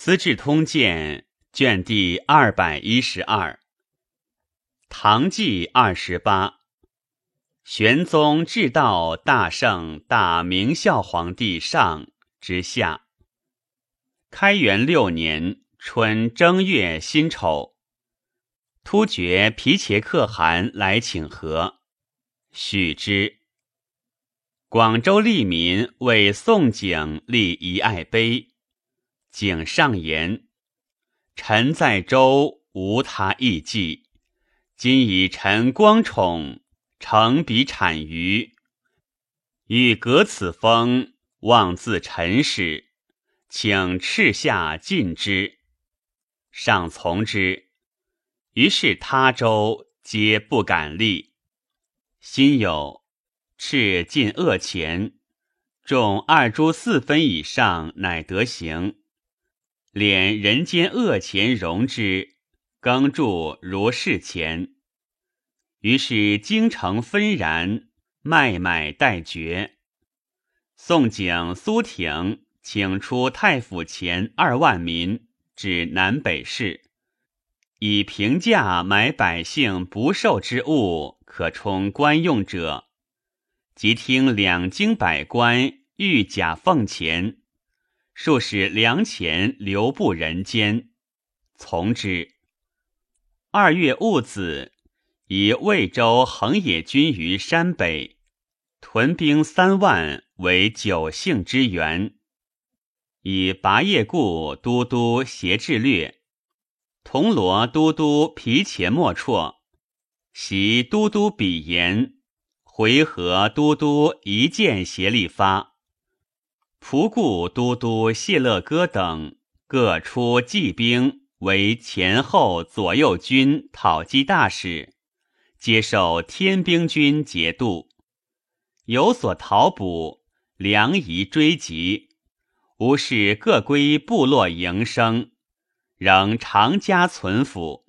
资治通鉴》卷第二百一十二，唐纪二十八，玄宗至道大圣大明孝皇帝上之下。开元六年春正月辛丑，突厥皮切可汗来请和，许之。广州利民为宋景立遗爱碑。景上言：“臣在周无他异计，今以臣光宠，承彼产于，欲革此封，妄自臣使，请敕下禁之。上从之。于是他州皆不敢立。心有，敕禁恶钱，重二铢四分以上，乃得行。”敛人间恶钱容之，耕铸如是钱。于是京城纷然，卖买待绝。宋景、苏挺请出太府钱二万民，至南北市，以平价买百姓不受之物，可充官用者。即听两京百官御甲奉钱。数使粮钱流布人间，从之。二月戊子，以魏州横野军于山北，屯兵三万为九姓之援。以拔叶固都督协制略，铜锣都督皮且莫绰，袭都督比延，回纥都督一剑协力发。仆固都督谢勒哥等各出骑兵为前后左右军讨击大使，接受天兵军节度，有所讨补，粮夷追击，无事各归部落营生，仍常家存府。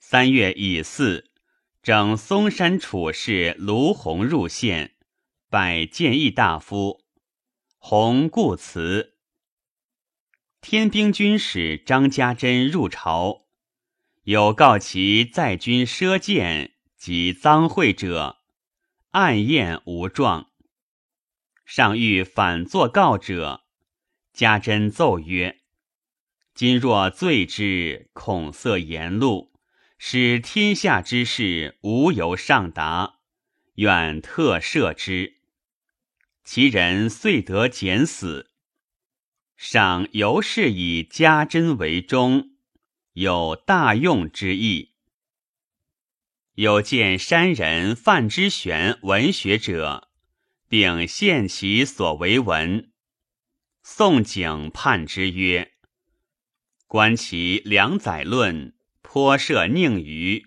三月乙巳，整嵩山处士卢洪入县，拜谏议大夫。洪故辞。天兵军使张家珍入朝，有告其在军赊剑及赃贿者，暗验无状。上欲反作告者，家珍奏曰：“今若罪之，恐色言路，使天下之事无由上达，愿特赦之。”其人遂得减死。赏尤是以家珍为忠，有大用之意。有见山人范之玄文学者，并献其所为文。宋景判之曰：“观其良宰论，颇涉宁愚。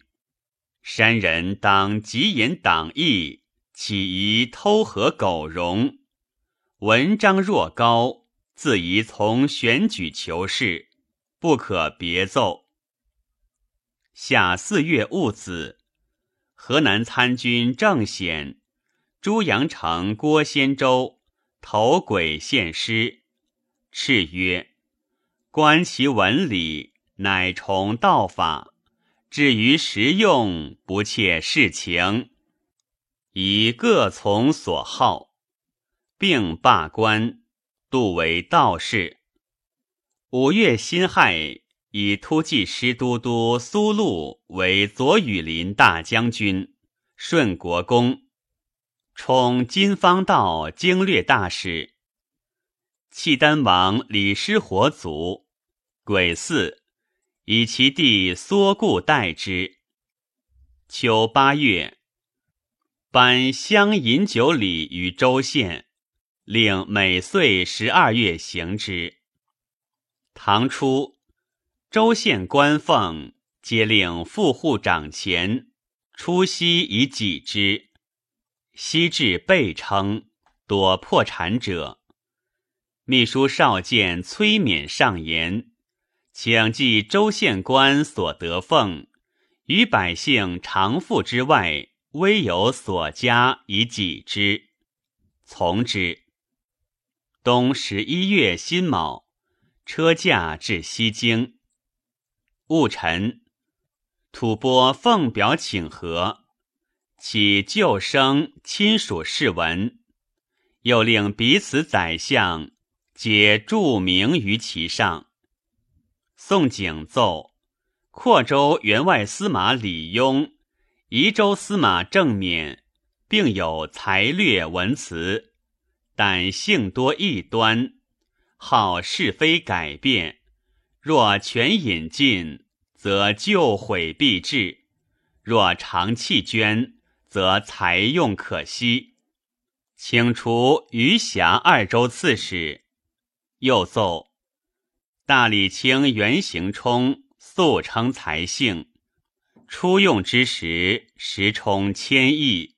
山人当极言党义。”岂宜偷合苟容？文章若高，自宜从选举求是，不可别奏。夏四月戊子，河南参军郑显、朱阳城郭仙州投轨献诗，敕曰：“观其文理，乃崇道法；至于实用，不切事情。”以各从所好，并罢官，度为道士。五月辛亥，以突骑师都督苏禄为左羽林大将军、顺国公，充金方道经略大使。契丹王李师火祖，鬼寺，以其弟缩固代之。秋八月。颁乡饮酒礼于州县，令每岁十二月行之。唐初，州县官俸皆令副户掌钱，出息以给之。昔至备称，多破产者。秘书少监崔勉上言，请记州县官所得俸，于百姓常富之外。微有所加以己之，从之。冬十一月辛卯，车驾至西京。戊辰，吐蕃奉表请和，起旧生亲属事文，又令彼此宰相。皆注明于其上。宋景奏：扩州员外司马李邕、宜州司马郑勉，并有才略文辞，但性多异端，好是非改变。若全引进，则旧毁必至；若长弃捐，则才用可惜。请除余霞二州刺史。又奏。大理卿袁行冲素称才性，初用之时，时充千亿；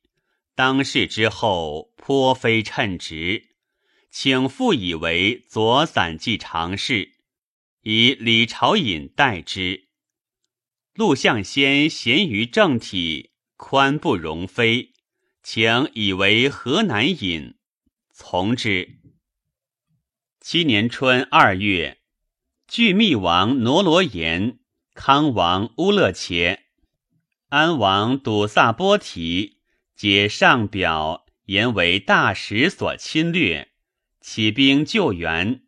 当世之后，颇非称职，请复以为左散记常侍，以李朝隐代之。陆象先贤于政体，宽不容非，请以为河南尹，从之。七年春二月。据密王挪罗延、康王乌勒切、安王笃萨波提，解上表言为大使所侵略，起兵救援。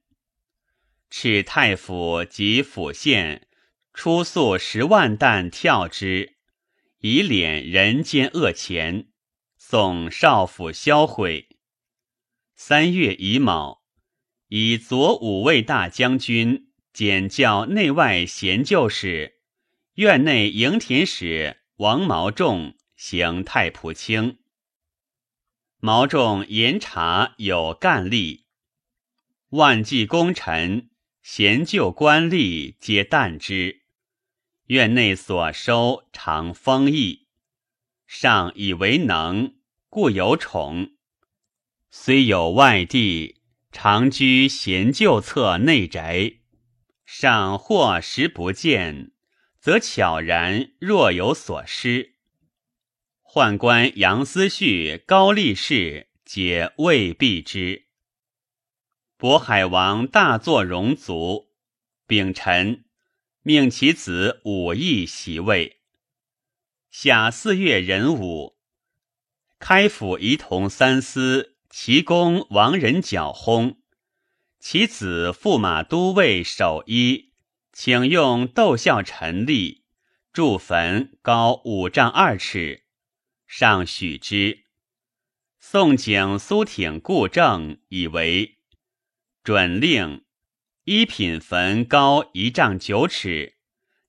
敕太府及府县出粟十万担跳之，以敛人间恶钱。送少府销毁。三月乙卯，以左五卫大将军。简教内外贤旧使，院内营田使王毛仲行太仆卿。毛仲严察有干吏，万计功臣贤旧官吏皆惮之。院内所收常丰溢，上以为能，故有宠。虽有外地，常居贤旧侧内宅。上或时不见，则悄然若有所失。宦官杨思绪、高力士皆未必之。渤海王大作戎卒，秉臣，命其子武义袭位。夏四月壬午，开府仪同三司齐公王仁角薨。其子驸马都尉守一，请用斗孝陈立筑坟，高五丈二尺，上许之。宋景、苏挺、顾正以为准令。一品坟高一丈九尺，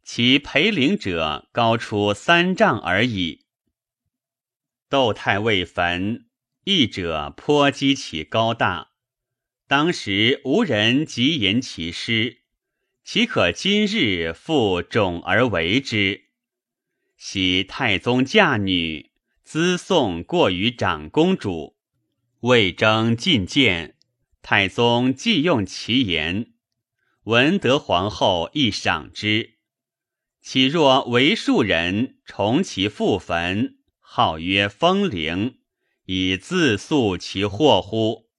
其陪陵者高出三丈而已。窦太尉坟，义者颇讥其高大。当时无人及言其师，岂可今日复种而为之？喜太宗嫁女，资送过于长公主，未征进谏，太宗既用其言，闻得皇后亦赏之。岂若为庶人重其父坟，号曰风陵，以自诉其祸乎？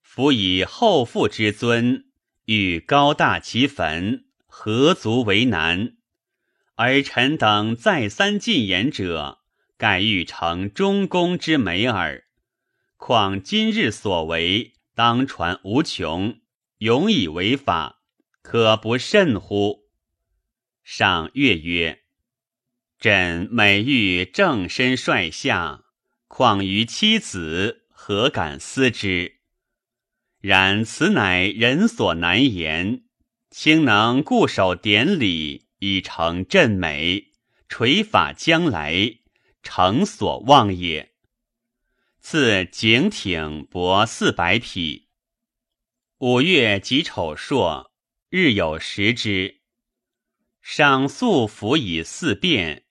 夫以后父之尊，欲高大其坟，何足为难？而臣等再三进言者，盖欲成中宫之美耳。况今日所为，当传无穷，永以为法，可不慎乎？上月曰：“朕每欲正身率下，况于妻子，何敢思之？”然此乃人所难言，卿能固守典礼，以成朕美，垂法将来，诚所望也。赐景挺帛四百匹。五月己丑朔，日有食之。赏素服以四变，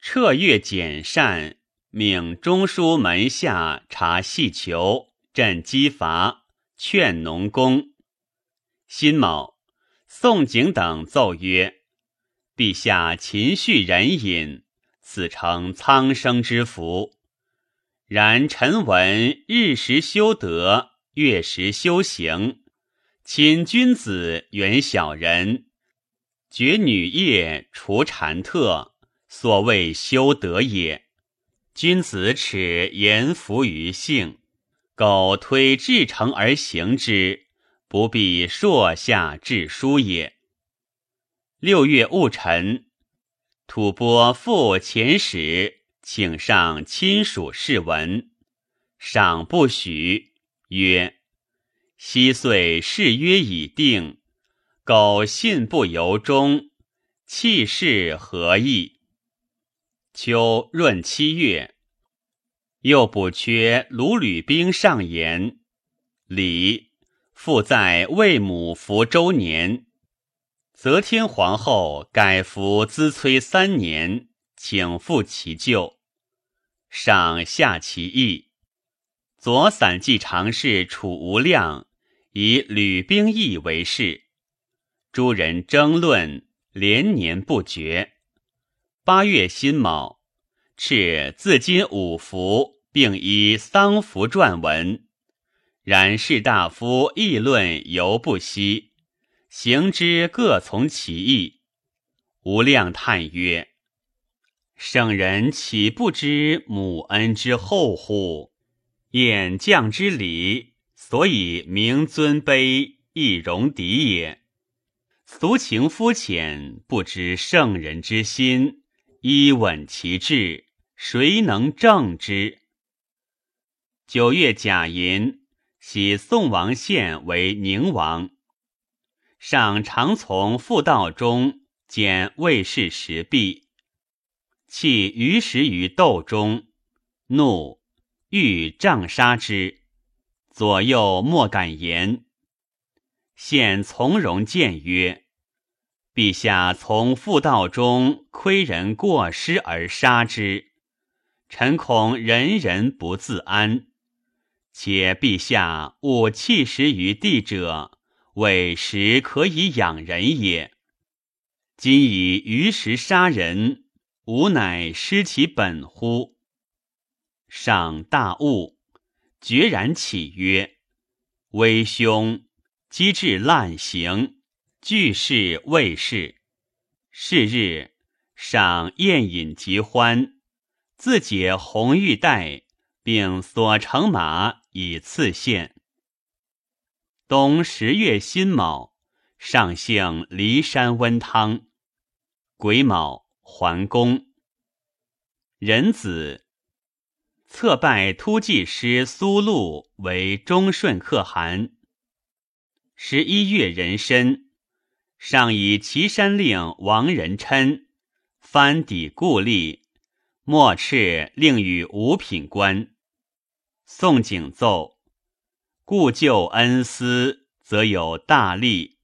彻月简善，命中书门下查细求，朕积伐。劝农工，辛卯，宋景等奏曰：“陛下勤恤人隐，此诚苍生之福。然臣闻日时修德，月时修行，亲君子远小人，绝女业除禅特，所谓修德也。君子耻言服于性，苟推至诚而行之，不必硕下至书也。六月戊辰，吐蕃复遣使，请上亲属试文，赏不许，曰。昔岁誓约已定，苟信不由衷，弃事何益？秋闰七月，又补缺卢吕兵上言。李复在魏母服周年，则天皇后改服资催三年，请复其旧，上下其意。左散骑常侍楚无量。以吕兵役为事，诸人争论，连年不绝。八月辛卯，敕自今五服，并以丧服撰文。然士大夫议论犹不息，行之各从其意。无量叹曰：“圣人岂不知母恩之厚乎？演将之礼。”所以名尊卑亦容敌也。俗情肤浅，不知圣人之心，依稳其志，谁能正之？九月甲寅，喜宋王宪为宁王，上常从妇道中见卫士石壁，弃于石于斗中，怒，欲杖杀之。左右莫敢言。现从容谏曰：“陛下从妇道中窥人过失而杀之，臣恐人人不自安。且陛下勿弃食于地者，为食可以养人也。今以鱼食杀人，吾乃失其本乎？”上大悟。决然起曰：“威兄，机智滥行，俱是未事。”是日，赏宴饮极欢，自解红玉带，并所乘马以赐献。冬十月辛卯，上幸骊山温汤。癸卯，还宫。壬子。策拜突骑师苏禄为忠顺可汗。十一月壬申，上以岐山令王仁琛藩抵故吏，莫敕令与五品官。宋景奏：故旧恩思，则有大利；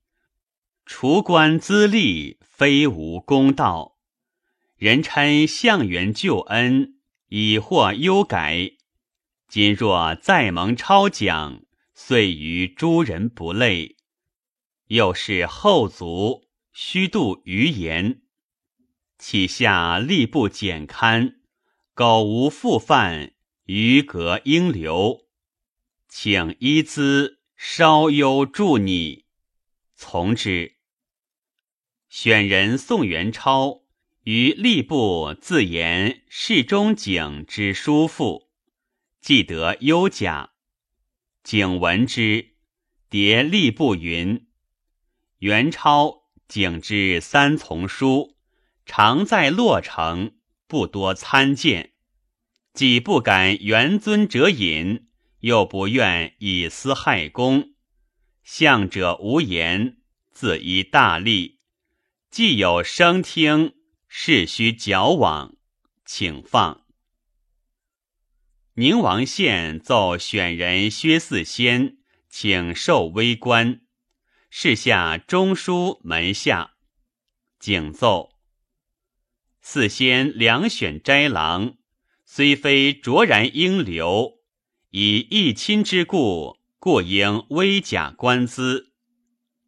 除官资吏，非无公道。人称向元救恩。已获优改，今若再蒙超奖，遂于诸人不累。又是后族虚度余言，岂下吏部简刊，苟无复犯，余格应留，请依资稍优助你，从之。选人宋元超。于吏部自言世中景之叔父，既得优甲。景闻之，迭吏部云：元超景之三从书，常在洛城，不多参见。既不敢元尊者隐，又不愿以私害公，相者无言，自依大利。既有声听。事须矫枉，请放。宁王宪奏选人薛四仙，请受微官。事下中书门下，景奏。四仙两选斋郎，虽非卓然应留，以义亲之故，故应微假官资。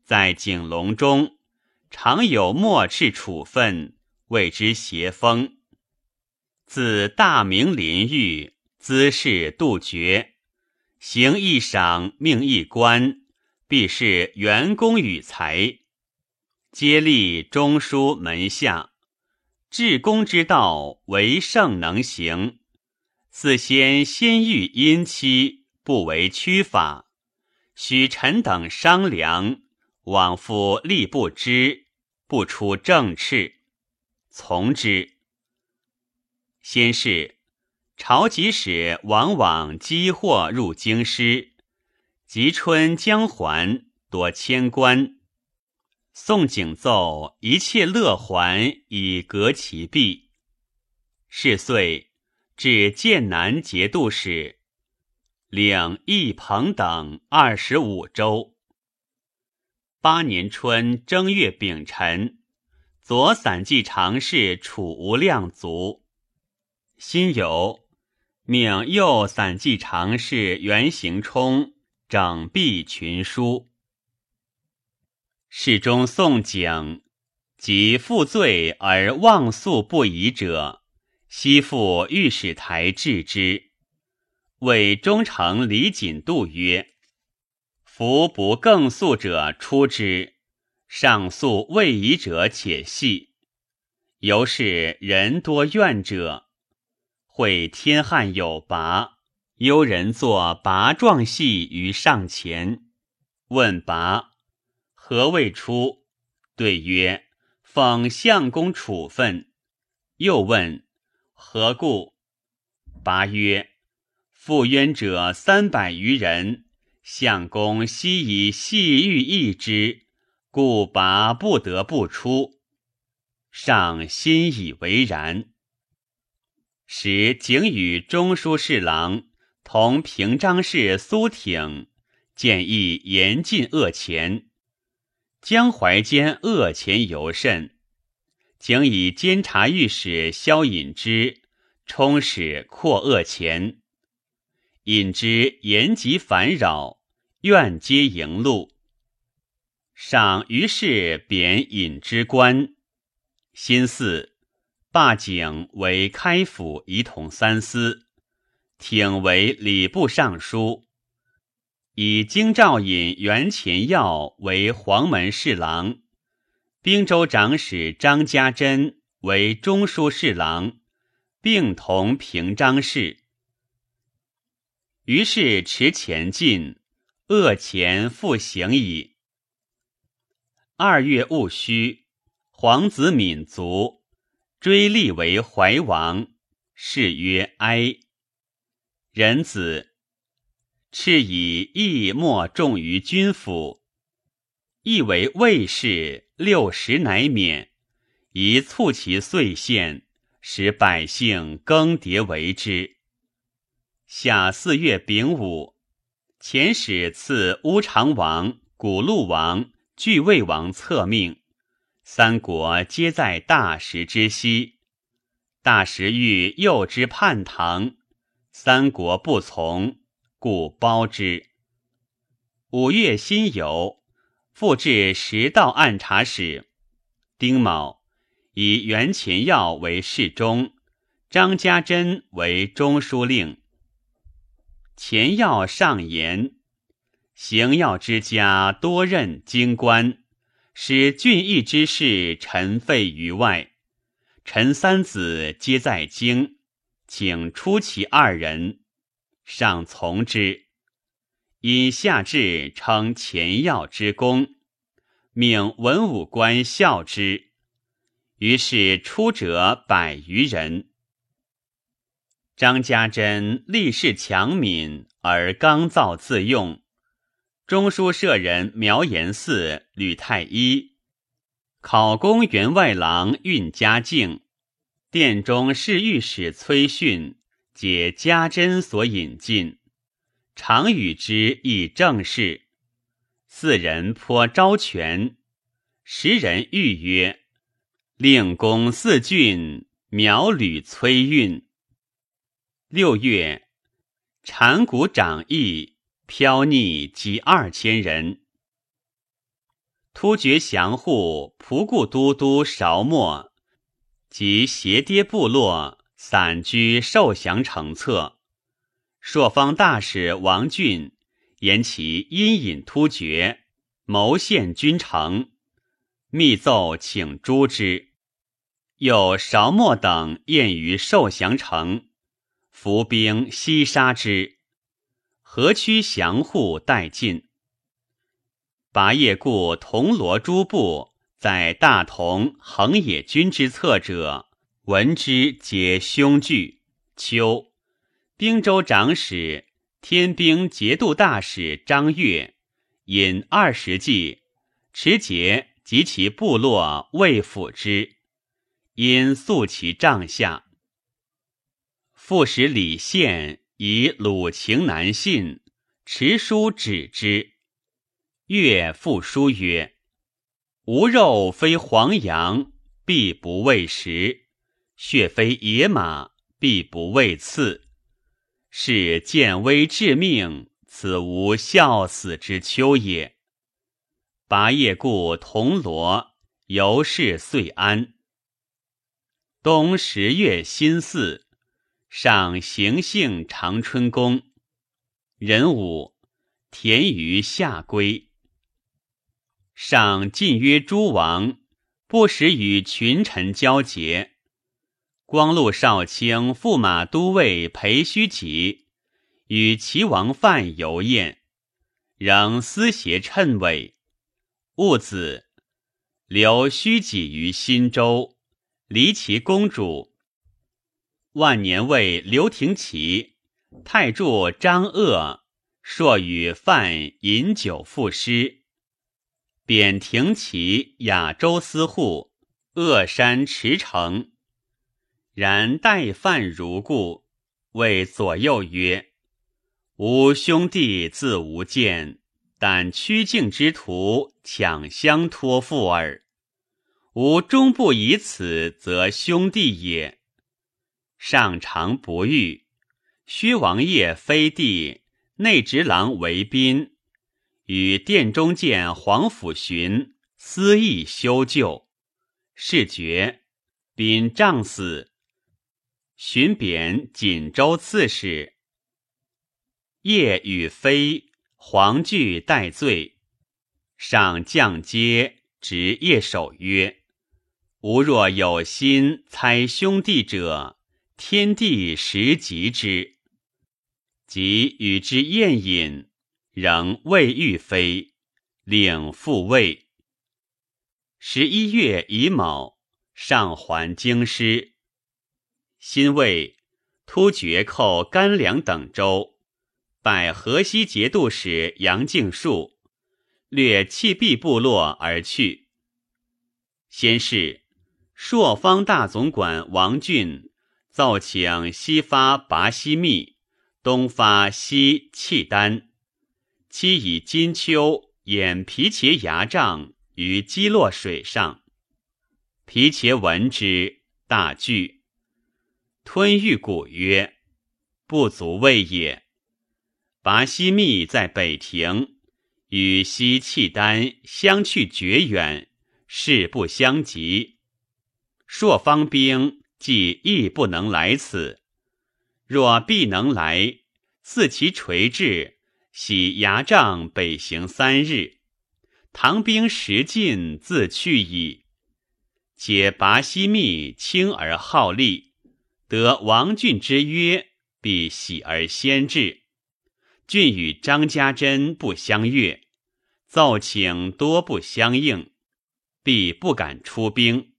在景隆中，常有莫斥处分。谓之邪风。自大明临狱，姿势杜绝，行一赏，命一官，必是元功与才，皆立中书门下。至公之道，为圣能行。自先先欲因期，不为屈法。许臣等商量，往复力不知，不出正斥，从之。先是，朝集使往往积货入京师，及春将还，多迁官。宋景奏一切乐还以革其弊。是岁，至剑南节度使，领义朋等二十五州。八年春正月丙辰，左散骑常侍楚无量卒。辛酉，命右散骑常侍袁行冲整璧群书。世中宋景，及负罪而忘诉不已者，悉复御史台治之。谓忠诚李锦度曰：“夫不更诉者出之，上诉未已者且系。由是人多怨者，会天汉有拔，幽人作拔状戏于上前，问拔。”何谓出？对曰：“奉相公处分。”又问：“何故？”拔曰：“负冤者三百余人，相公悉以细欲议之，故拔不得不出。”上心以为然。时景与中书侍郎同平章事苏挺建议严禁恶钱。江淮间恶钱尤甚，景以监察御史萧引之充使扩恶钱。引之言及烦扰，愿皆迎路。上于是贬引之官。新巳，罢景为开府仪同三司，挺为礼部尚书。以京兆尹袁乾耀为黄门侍郎，兵州长史张家珍为中书侍郎，并同平章事。于是持前进，恶前复行矣。二月戊戌，皇子敏卒，追立为怀王，谥曰哀。仁子。敕以义莫重于君府，亦为魏氏六十乃免，以促其岁献，使百姓更迭为之。夏四月丙午，遣使赐乌长王、古陆王、巨魏王册命，三国皆在大食之西。大食欲诱之叛唐，三国不从。故包之。五月辛酉，复置十道按察使。丁卯，以袁乾耀为侍中，张家珍为中书令。钱耀上言：行要之家多任京官，使俊逸之事尘废于外。臣三子皆在京，请出其二人。上从之，因下至称前要之功，命文武官效之。于是出者百余人。张家珍立事强敏而刚躁自用，中书舍人苗延嗣、吕太医，考功员外郎运嘉靖，殿中侍御史崔训。解家珍所引进，常与之议政事。四人颇招权，时人誉曰：“令公四郡，苗吕崔运。”六月，禅谷长义飘逆及二千人。突厥降户仆固都督韶墨及斜跌部落。散居受降成册，朔方大使王俊言其阴隐突厥，谋献君城，密奏请诛之。又韶墨等宴于寿祥城，伏兵西杀之。河曲降户殆尽。拔叶固铜锣诸部在大同横野军之侧者，闻之皆凶惧。秋，兵州长史、天兵节度大使张悦引二十骑持节及其部落未抚之。因诉其帐下，副使李宪以鲁情难信，持书指之。岳复书曰：“吾肉非黄羊，必不喂食；血非野马，必不畏刺。是见危致命，此无孝死之秋也。”拔叶故铜锣，由是遂安。冬十月辛巳，上行幸长春宫。壬午，田于下归。上晋曰诸王，不时与群臣交结。光禄少卿、驸马都尉裴虚己与齐王范游宴，仍私携称尾。戊子，留虚己于新州。离齐公主，万年尉刘廷奇、太助张鄂朔与范饮酒赋诗，贬廷奇雅州司户，鄂山驰骋。然待范如故，谓左右曰：“吾兄弟自无见，但曲靖之徒，抢相托付耳。”吾终不以此，则兄弟也。上常不遇。薛王爷非弟，内直郎为宾，与殿中见皇甫巡私议修旧。事决，宾仗死。巡贬锦州刺史。夜与妃黄惧待罪，上降阶，执夜守曰。吾若有心猜兄弟者，天地实及之。即与之宴饮，仍未遇妃，领复位。十一月乙卯，上还京师。辛未，突厥寇甘凉等州，拜河西节度使杨敬树，略弃毕部落而去。先是。朔方大总管王俊奏请西发拔西密，东发西契丹，期以金丘掩皮茄牙帐于击落水上。皮茄闻之，大惧。吞玉鼓曰：“不足畏也。拔西密在北庭，与西契丹相去绝远，势不相及。”朔方兵既亦不能来此，若必能来，自其垂至，喜牙帐北行三日，唐兵食尽，自去矣。且拔西密轻而好利，得王俊之约，必喜而先至。俊与张家珍不相悦，奏请多不相应，必不敢出兵。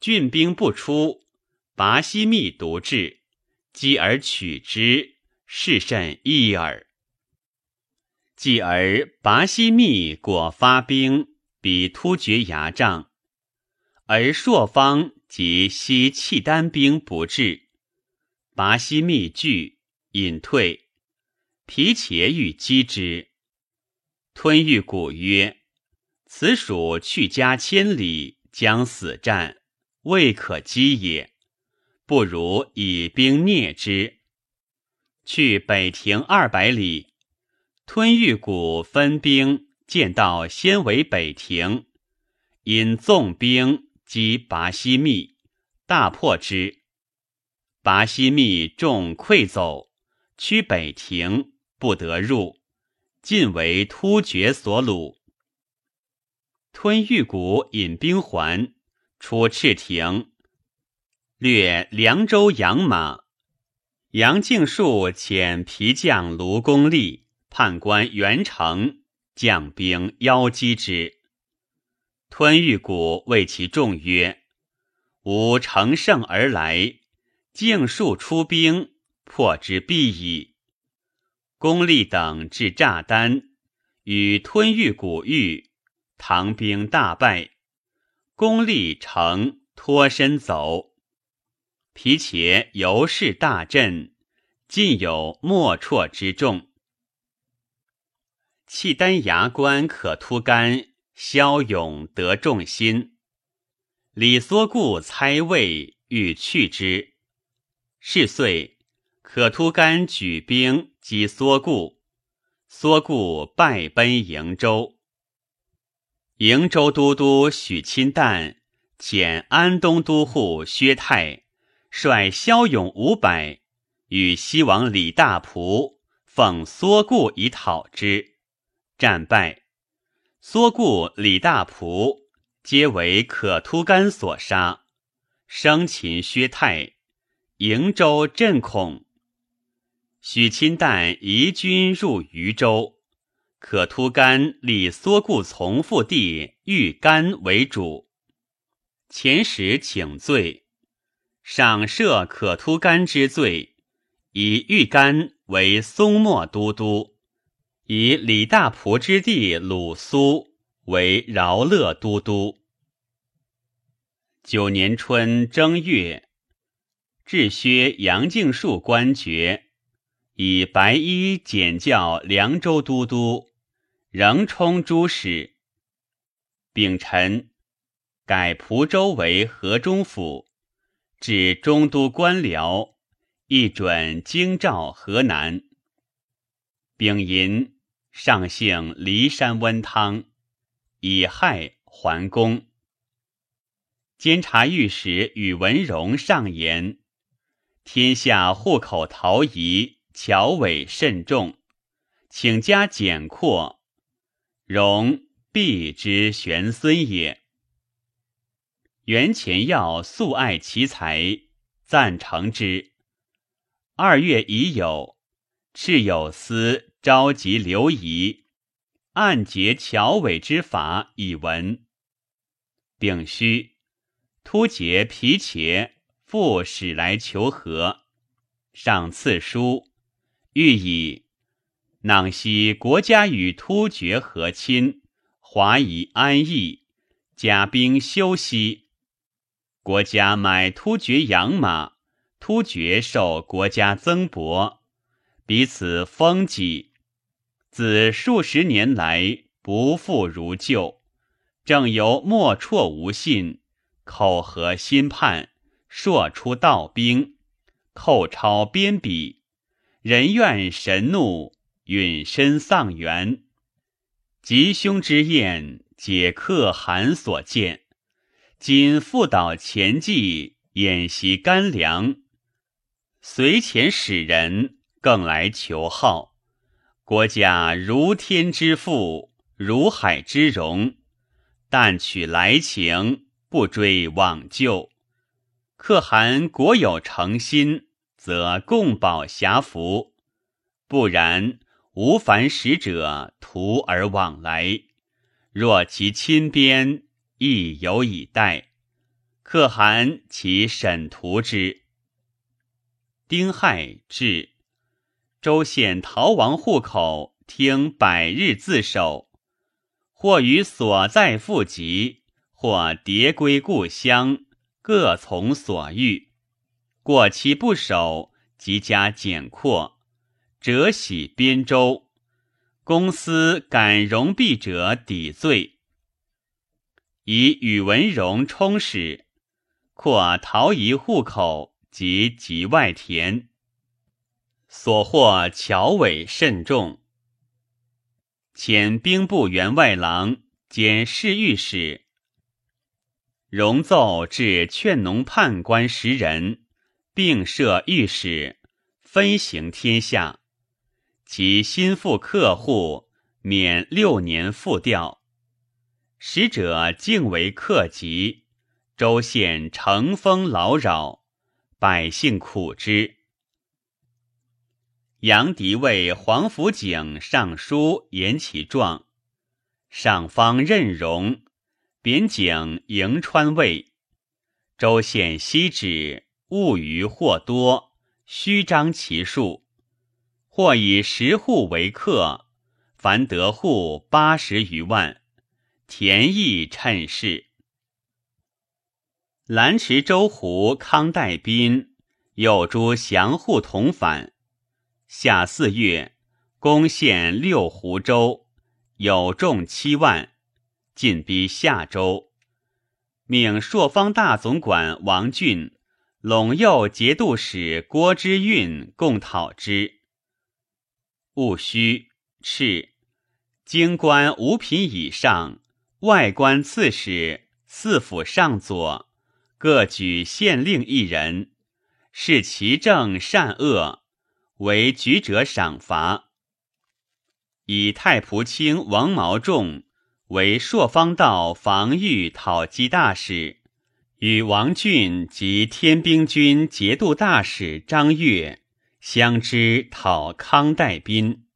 郡兵不出，拔西密独至，击而取之，是甚异耳。继而拔西密果发兵，比突厥牙帐，而朔方及西契丹兵不至，拔西密惧，隐退。皮且欲击之，吞玉鼓曰：“此属去家千里，将死战。”未可击也，不如以兵灭之。去北庭二百里，吞玉谷分兵，见到先为北庭，引纵兵击拔西密，大破之。拔西密众溃走，趋北庭，不得入，尽为突厥所虏。吞玉谷，引兵还，出赤亭，掠凉州养马。杨敬树遣皮将卢公立、判官袁成将兵邀击之。吞玉谷谓其众曰：“吾乘胜而来，敬数出兵，破之必矣。”公立等至炸丹，与吞玉谷遇。唐兵大败，公立乘脱身走。皮且尤是大震，尽有莫辍之众。契丹牙关可突干，骁勇得众心。李缩固猜位，欲去之。是岁，可突干举兵击缩固，缩固败奔瀛州。瀛州都督许钦旦遣安东都护薛泰率骁勇五百，与西王李大仆奉缩固以讨之，战败。缩固、李大仆皆为可突干所杀，生擒薛泰，瀛州镇恐。许钦旦移军入渝州。可突干立缩固从父弟玉干为主，前使请罪，赏赦可突干之罪，以玉干为松漠都督，以李大仆之弟鲁苏为饶乐都督。九年春正月，置薛杨敬树官爵，以白衣简教凉州都督。仍充诸使，丙辰，改蒲州为河中府，至中都官僚，一准京兆河南。丙寅，上幸骊山温汤，以害桓公。监察御史宇文荣上言：天下户口逃移，侨尾甚重，请加简括。荣必之玄孙也。袁前要素爱其才，赞成之。二月已有，赤有司召集刘仪，暗结乔尾之法以闻。丙戌，突厥皮且复使来求和，上赐书，欲以。囊悉国家与突厥和亲，华以安逸，甲兵休息。国家买突厥养马，突厥受国家增帛，彼此风己。子数十年来不复如旧，正由莫辍无信，口合心叛，朔出道兵，寇超边鄙，人怨神怒。允身丧元，吉凶之宴，皆可汗所见。今复导前计，演习干粮，随前使人更来求号。国家如天之富，如海之荣，但取来情，不追往旧。可汗国有诚心，则共保遐福；不然。无凡使者徒而往来，若其亲边，亦有以待。可汗其审图之。丁亥至，州县逃亡户口，听百日自首，或于所在复籍，或迭归故乡，各从所欲。过期不守，即加减括。折喜边州，公司敢容币者抵罪，以宇文荣充使，扩逃移户口及籍外田，所获侨委甚重。遣兵部员外郎兼侍御史，荣奏至劝农判官十人，并设御史，分行天下。其心腹客户免六年复调，使者敬为客籍，州县乘风劳扰，百姓苦之。杨迪为黄甫景上书言其状，上方任容，贬景迎川尉。州县西指物余或多，虚张其数，或以十户为客，凡得户八十余万。田邑趁势，兰池州胡康代宾有诸降户同反。夏四月，攻陷六湖州，有众七万，进逼夏州。命朔方大总管王俊陇右节度使郭之运共讨之。戊戌，敕京官五品以上。外官刺史、四府上佐各举县令一人，视其政善恶，为举者赏罚。以太仆卿王毛仲为朔方道防御讨击大使，与王俊及天兵军节度大使张悦相知讨康代宾。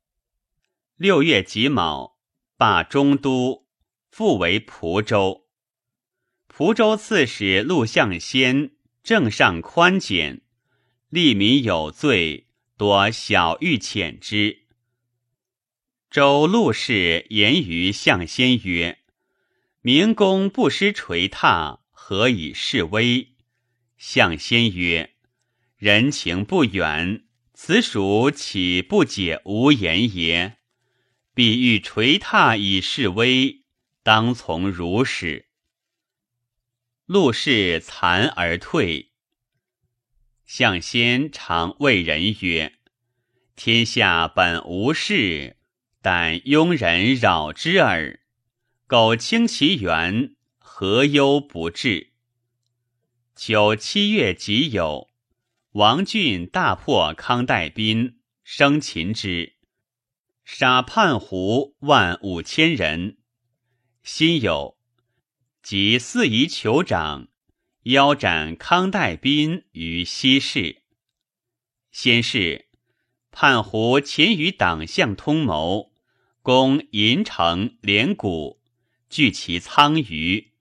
六月己卯，罢中都。复为蒲州，蒲州刺史陆象先政上宽简，利民有罪，多小欲遣之。周陆氏言于象先曰：“明公不失垂榻，何以示威？”象先曰：“人情不远，此属岂不解无言也？必欲垂榻以示威。”当从如始。陆氏惭而退。相先常谓人曰：“天下本无事，但庸人扰之耳。苟清其源，何忧不至？”九七月己酉，王俊大破康代宾，生擒之，杀叛胡万五千人。辛酉，即四夷酋长腰斩康代宾于西市。先是，叛胡前与党项通谋，攻银城、连谷，聚其仓余。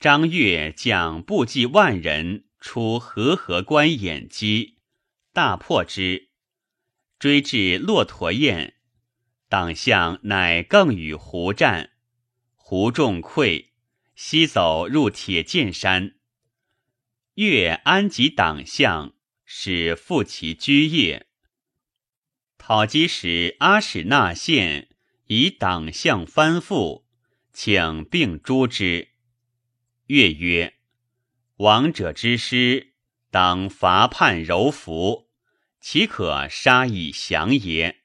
张悦将部骑万人出河河关掩击，大破之，追至骆驼堰，党项乃更与胡战。胡众溃，西走入铁剑山。越安吉党项，使复其居业。讨击使阿史那县以党项翻覆，请并诛之。越曰：“王者之师，当伐叛柔服，岂可杀以降也？”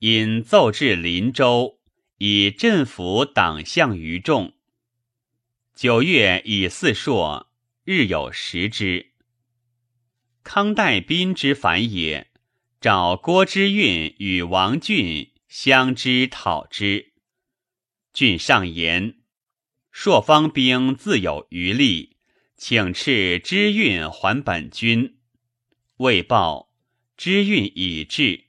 因奏至林州。以镇抚党项于众。九月以四朔，日有食之。康代宾之反也，召郭之运与王俊相知讨之。俊上言：朔方兵自有余力，请斥之运还本军。未报，之运已至，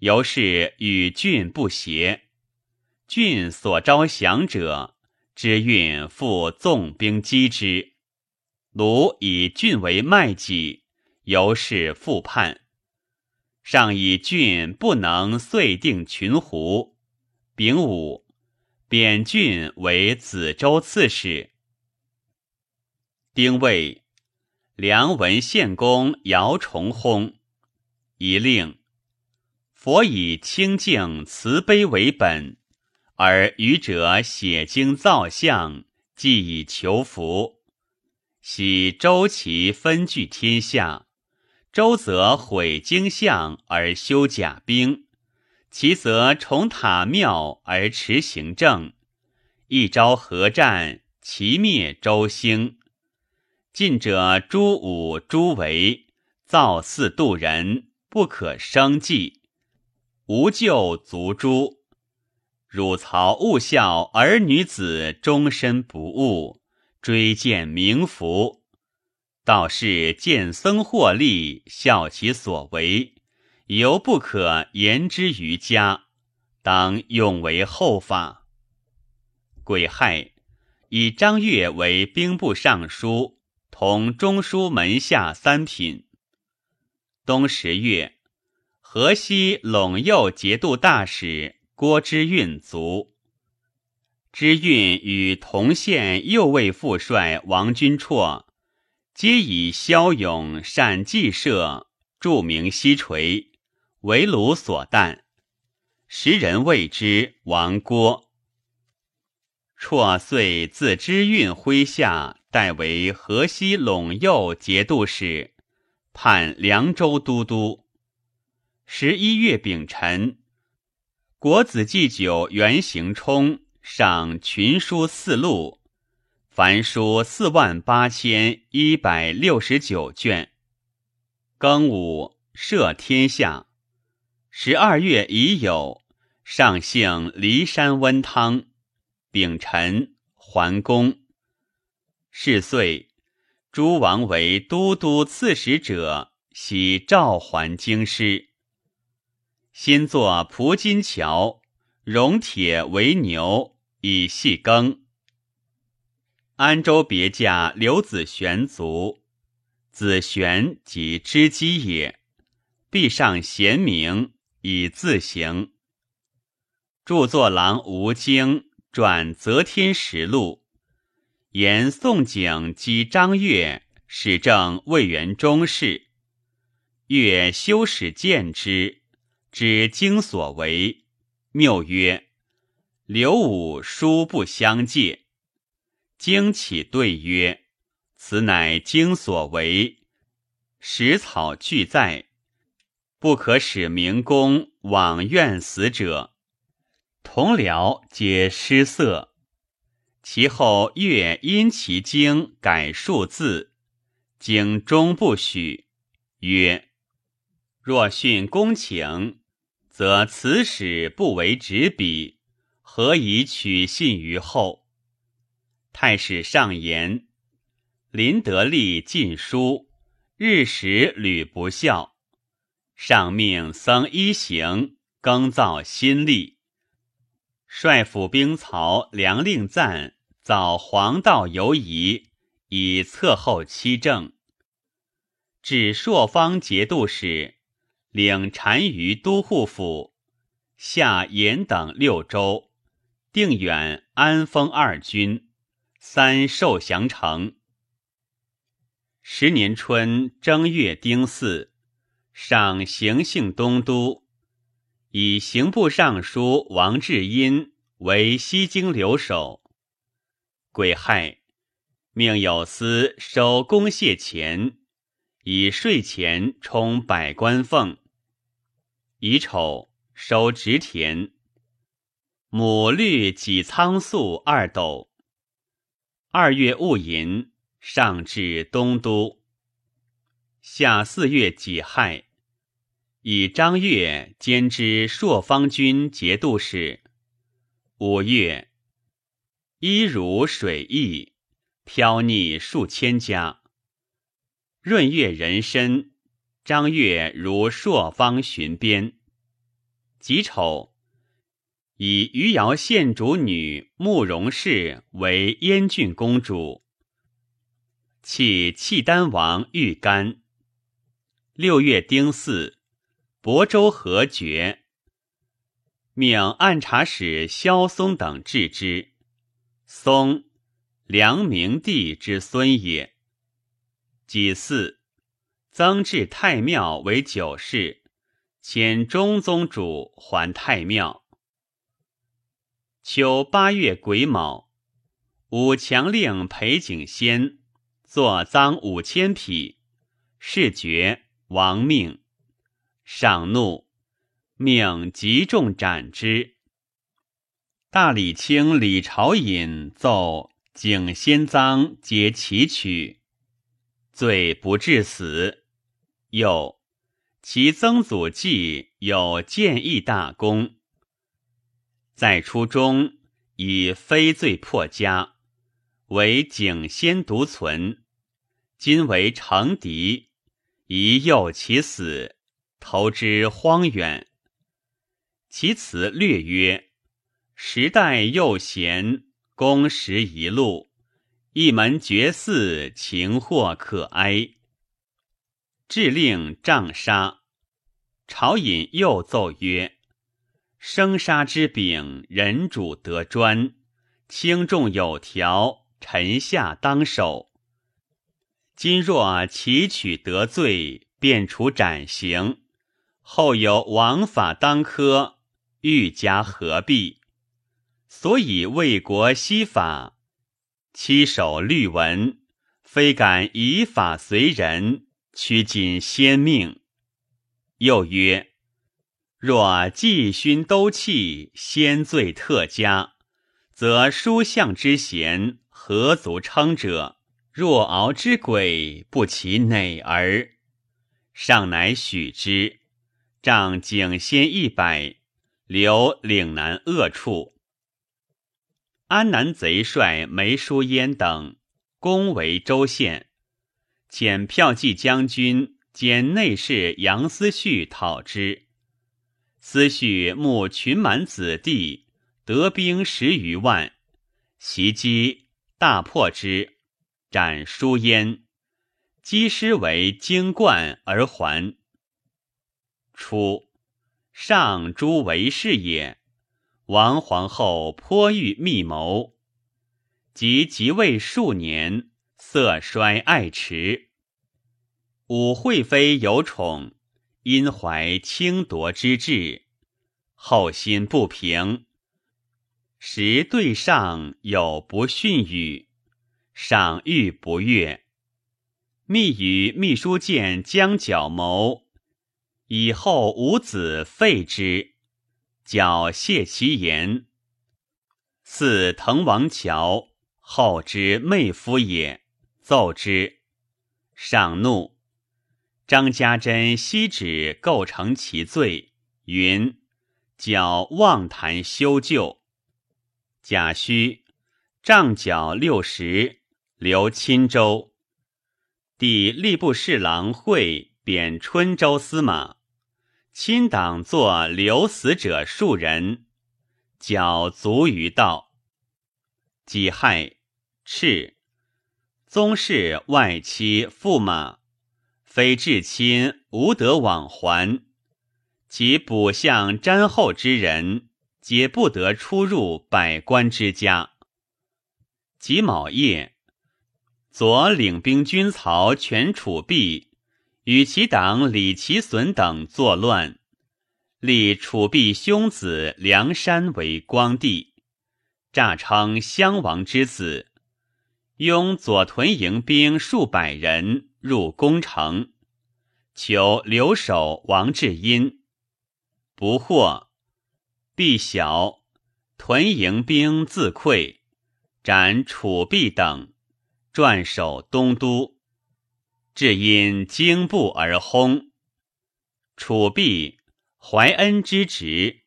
由是与俊不协。俊所招降者，之运复纵兵击之。卢以郡为卖己，由是复叛。上以郡不能遂定群胡，丙午，贬郡为梓州刺史。丁未，梁文献公姚崇薨，一令：佛以清净慈悲为本。而愚者写经造像，即以求福。喜周齐分据天下，周则毁经像而修甲兵，齐则重塔庙而持行政。一朝合战，其灭周兴。晋者诸武诸为，造寺度人，不可生计，无救足诛。汝曹勿孝儿女子终身不误，追荐名符。道是见僧获利，效其所为，犹不可言之于家，当用为后法。癸亥，以张悦为兵部尚书，同中书门下三品。冬十月，河西陇右节度大使。郭之运卒。知运与同县右卫副帅王君绰，皆以骁勇善计射，著名西垂，为鲁所惮。时人谓之王郭。绰遂自知运麾下，代为河西陇右节度使，判凉州都督。十一月丙辰。国子祭酒原行冲上群书四录，凡书四万八千一百六十九卷。庚午，赦天下。十二月乙酉，上幸骊山温汤。丙辰，桓公。是岁，诸王为都督刺史者，喜召还京师。新作蒲金桥，熔铁为牛，以细耕。安州别驾刘子玄卒，子玄即知机也，必上贤明，以自行。著作郎吴京转则天实录，言宋景击张悦，使正魏元中士，越修史见之。知经所为，谬曰：“刘武书不相借。”经起对曰：“此乃经所为，史草俱在，不可使明公枉怨死者。”同僚皆失色。其后月因其经改数字，经终不许，曰：“若训公请。”则此史不为执笔，何以取信于后？太史上言：林德利禁书，日时屡不孝。上命僧一行更造新历。帅府兵曹梁令赞造黄道游仪，以侧后七政。至朔方节度使。领单于都护府，下延等六州，定远、安丰二军，三受降城。十年春正月丁巳，上行幸东都，以刑部尚书王志殷为西京留守。癸亥，命有司收公谢钱，以税钱充百官俸。乙丑，收植田。母绿己仓粟二斗。二月戊寅，上至东都。夏四月己亥，以张悦兼之朔方军节度使。五月，一如水溢，飘溺数千家。闰月壬申。张悦如朔方巡边，己丑，以余姚县主女慕容氏为燕郡公主，弃契丹王玉干。六月丁巳，亳州何绝，命按察使萧嵩等治之。嵩，梁明帝之孙也。己巳。增至太庙为九世，迁中宗主还太庙。秋八月癸卯，武强令裴景先作赃五千匹，事决亡命。上怒，命集众斩之。大理卿李朝隐奏景先赃皆其取，罪不至死。又，其曾祖季有建义大功。在初中以非罪破家，为景先独存。今为成敌，宜诱其死，投之荒远。其词略曰：时代又贤，公时一路，一门绝嗣，情或可哀。致令杖杀，朝引又奏曰：生杀之柄，人主得专，轻重有条，臣下当守。今若其取得罪，便处斩刑；后有王法当科，欲加何必？所以为国惜法，七守律文，非敢以法随人，屈谨先命。又曰：若继勋都弃，先罪特加，则书相之贤，何足称者？若敖之鬼不其馁而，上乃许之，仗景先一百，留岭南恶处。安南贼帅梅叔焉等攻为州县，遣骠骑将军兼内侍杨思绪讨之。思绪募群蛮子弟，得兵十余万，袭击大破之。斩舒焉，击师为京冠而还。初，上诸为士也。王皇后颇欲密谋，及即位数年，色衰爱弛。武惠妃有宠，因怀轻夺之志，后心不平，时对上有不逊语。上欲不悦，密与秘书监将角谋，以后五子废之。角谢其言，似滕王乔后之妹夫也，奏之。上怒。张家珍悉指构成其罪，云：角妄谈修旧。贾诩杖角六十。留钦州，帝吏部侍郎会贬春州司马，亲党作留死者数人，剿卒于道。己亥，敕，宗室外戚驸马，非至亲无得往还，其卜相瞻后之人，皆不得出入百官之家。己卯夜。左领兵军曹全楚弼与其党李其损等作乱，立楚弼兄子梁山为光帝，诈称襄王之子，拥左屯营兵数百人入宫城，求留守王志殷，不获，必晓，屯营兵自溃，斩楚弼等。转守东都，至因惊怖而轰。楚弼怀恩之侄，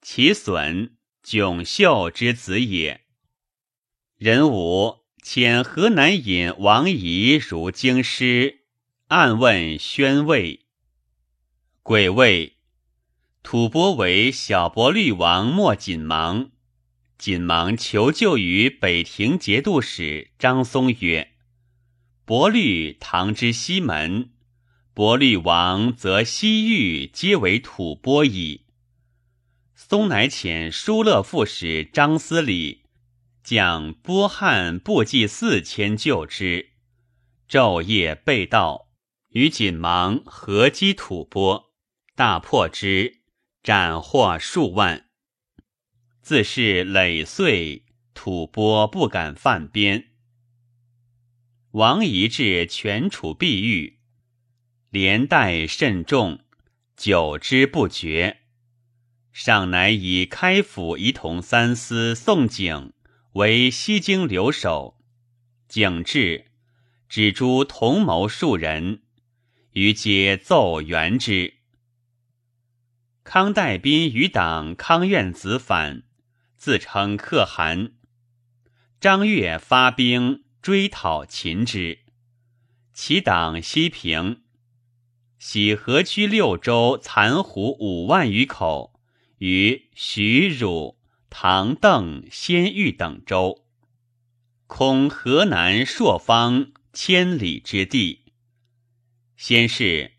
其损迥秀之子也。人武遣河南尹王仪如京师，暗问宣慰。癸未，吐蕃为小伯律王莫锦芒。锦芒求救于北庭节度使张松曰：“伯律唐之西门，伯律王则西域皆为吐蕃矣。”松乃遣疏勒副使张思礼将波汉部骑四千救之，昼夜备道，与锦芒合击吐蕃，大破之，斩获数万。自是累岁，吐蕃不敢犯边。王仪至全楚必遇，连带甚重，久之不绝。上乃以开府仪同三司宋景为西京留守。景致，指诸同谋数人，于皆奏援之。康代宾余党康院子反。自称可汗。张悦发兵追讨秦之，其党西平，徙河区六州残胡五万余口于徐、汝、唐、邓、先玉等州，空河南朔方千里之地。先是，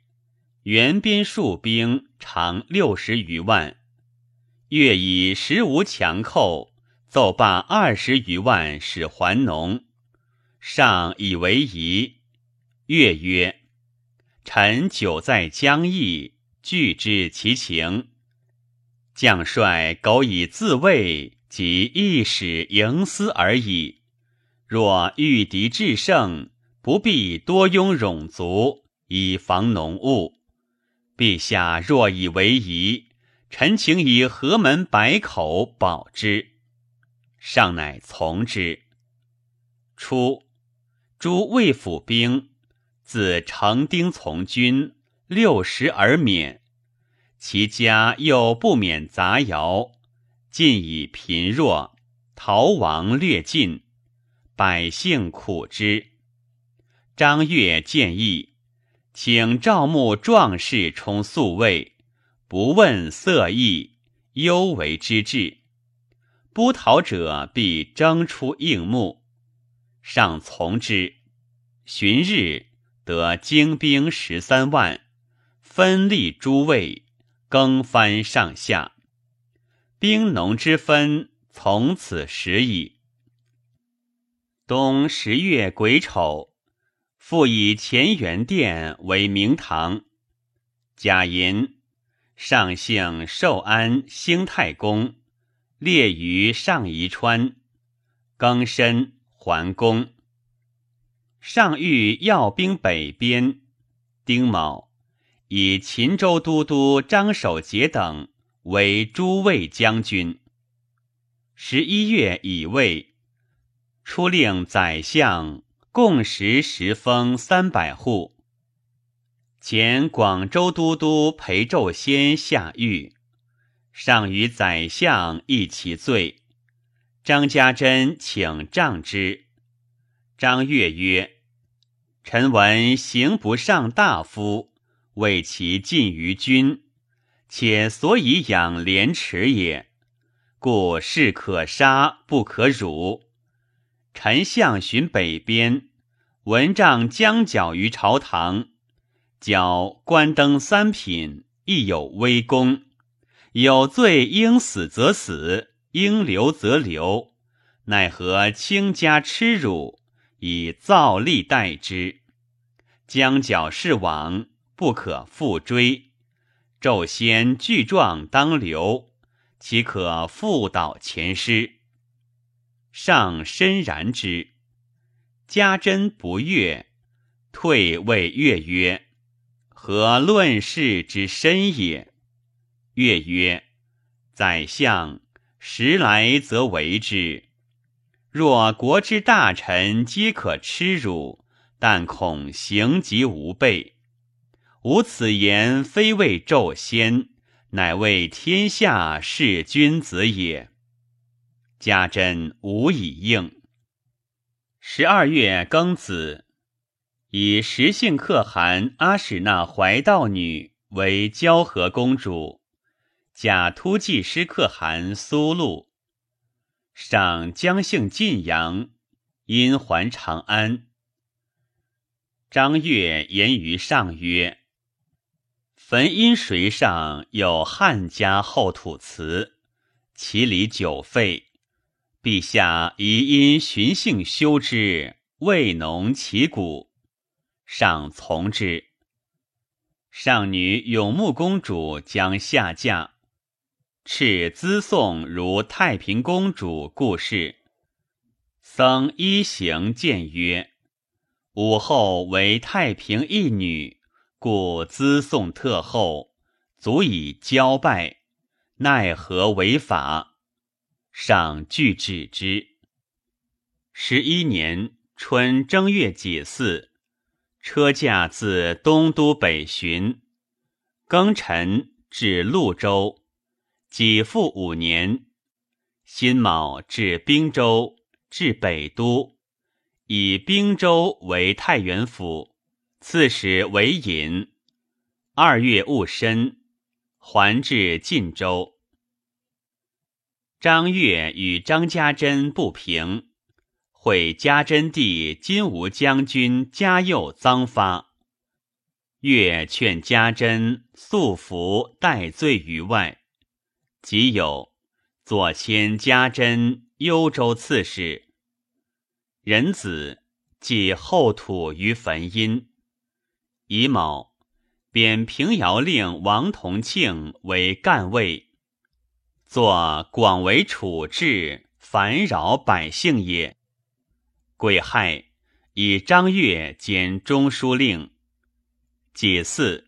原边戍兵长六十余万，越以十无强寇，奏罢二十余万使还农，上以为宜。越曰：“臣久在疆邑，具知其情。将帅苟以自卫，即一使营私而已。若遇敌制胜，不必多拥戎卒。”以防浓雾，陛下若以为宜，臣请以河门百口保之。上乃从之。初，诸魏府兵自成丁从军六十而免，其家又不免杂徭，尽以贫弱，逃亡略尽，百姓苦之。张悦建议。请赵牧壮士充宿卫，不问色艺，优为之志。不逃者必征出应募，上从之。旬日得精兵十三万，分立诸卫，更番上下，兵农之分从此始矣。冬十月癸丑。复以乾元殿为明堂。贾寅，上姓寿安兴太公，列于上夷川。庚申，桓公。上欲要兵北边。丁卯，以秦州都督张守节等为诸卫将军。十一月乙未，出令宰相。共食十封三百户。前广州都督裴胄先下狱，上与宰相议其罪。张家珍请杖之。张悦曰：“臣闻刑不上大夫，为其近于君，且所以养廉耻也，故士可杀不可辱。”臣相巡北边，闻杖将缴于朝堂，缴官登三品，亦有微功。有罪应死则死，应留则留，奈何卿家耻辱，以造吏待之？将缴是往，不可复追。骤先具状当留，岂可复蹈前师？上深然之，家珍不悦，退谓乐曰：“何论事之深也？”乐曰：“宰相时来则为之。若国之大臣皆可耻辱，但恐行及无备。吾此言非为纣先，乃为天下事君子也。”家珍无以应。十二月庚子，以石姓可汗阿史那怀道女为交河公主，假突骑师可汗苏禄。上将姓晋阳，因还长安。张悦言于上曰：“汾阴水上有汉家后土祠，其里久废。”陛下宜因循性修之，未农其谷，上从之。上女永穆公主将下嫁，敕资送如太平公主故事。僧一行谏曰：“武后为太平一女，故资送特厚，足以交拜，奈何违法？”上具止之。十一年春正月己巳，车驾自东都北巡，庚辰至潞州，己复五年，辛卯至滨州，至北都，以滨州为太原府，刺史为隐。二月戊申，还至晋州。张悦与张家珍不平，会家珍弟金吾将军嘉佑臧发。越劝家珍素服戴罪于外，即有左迁家珍幽州刺史。仁子即后土于汾阴。乙卯，贬平遥令王同庆为干尉。作广为处置，烦扰百姓也。癸亥，以张悦兼中书令。己巳，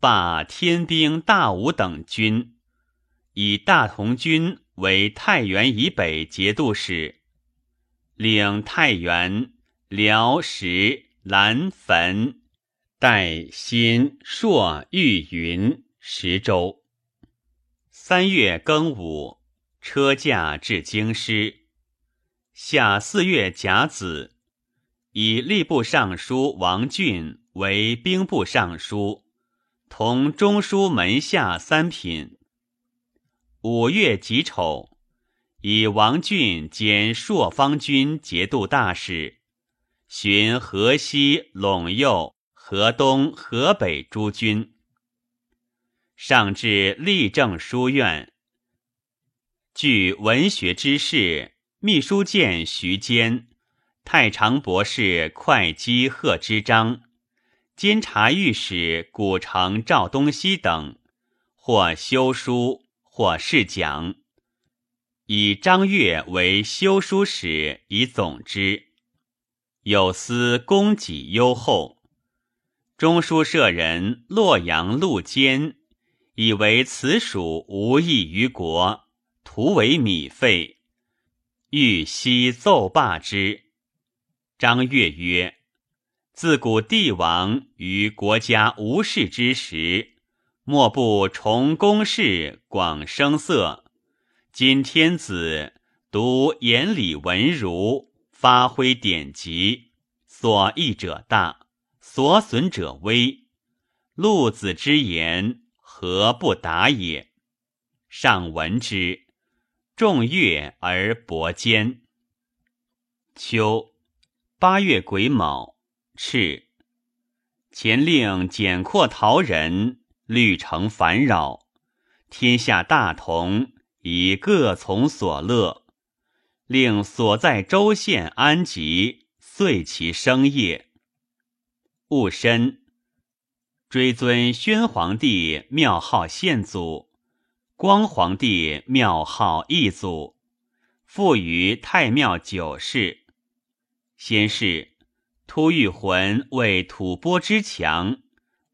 罢天兵大武等军，以大同军为太原以北节度使，领太原、辽、石、兰、汾、代、新、朔、豫、云十州。三月庚午，车驾至京师。夏四月甲子，以吏部尚书王俊为兵部尚书，同中书门下三品。五月己丑，以王俊兼朔方军节度大使，巡河西、陇右、河东、河北诸军。上至立政书院，据文学之士秘书监徐坚、太常博士会稽贺知章、监察御史古城赵东西等，或修书，或试讲，以张悦为修书使，以总之。有司供给优厚。中书舍人洛阳陆坚。以为此属无益于国，徒为米费，欲悉奏罢之。张悦曰：“自古帝王于国家无事之时，莫不崇公事，广声色。今天子独言礼文儒，发挥典籍，所益者大，所损者微。陆子之言。”何不达也？上闻之，众悦而薄坚。秋八月癸卯，赤。前令简括陶人，虑成烦扰。天下大同，以各从所乐，令所在州县安吉，遂其生业。戊申。追尊宣皇帝庙号宪祖，光皇帝庙号义祖，复于太庙九世。先是，突遇魂为吐蕃之强，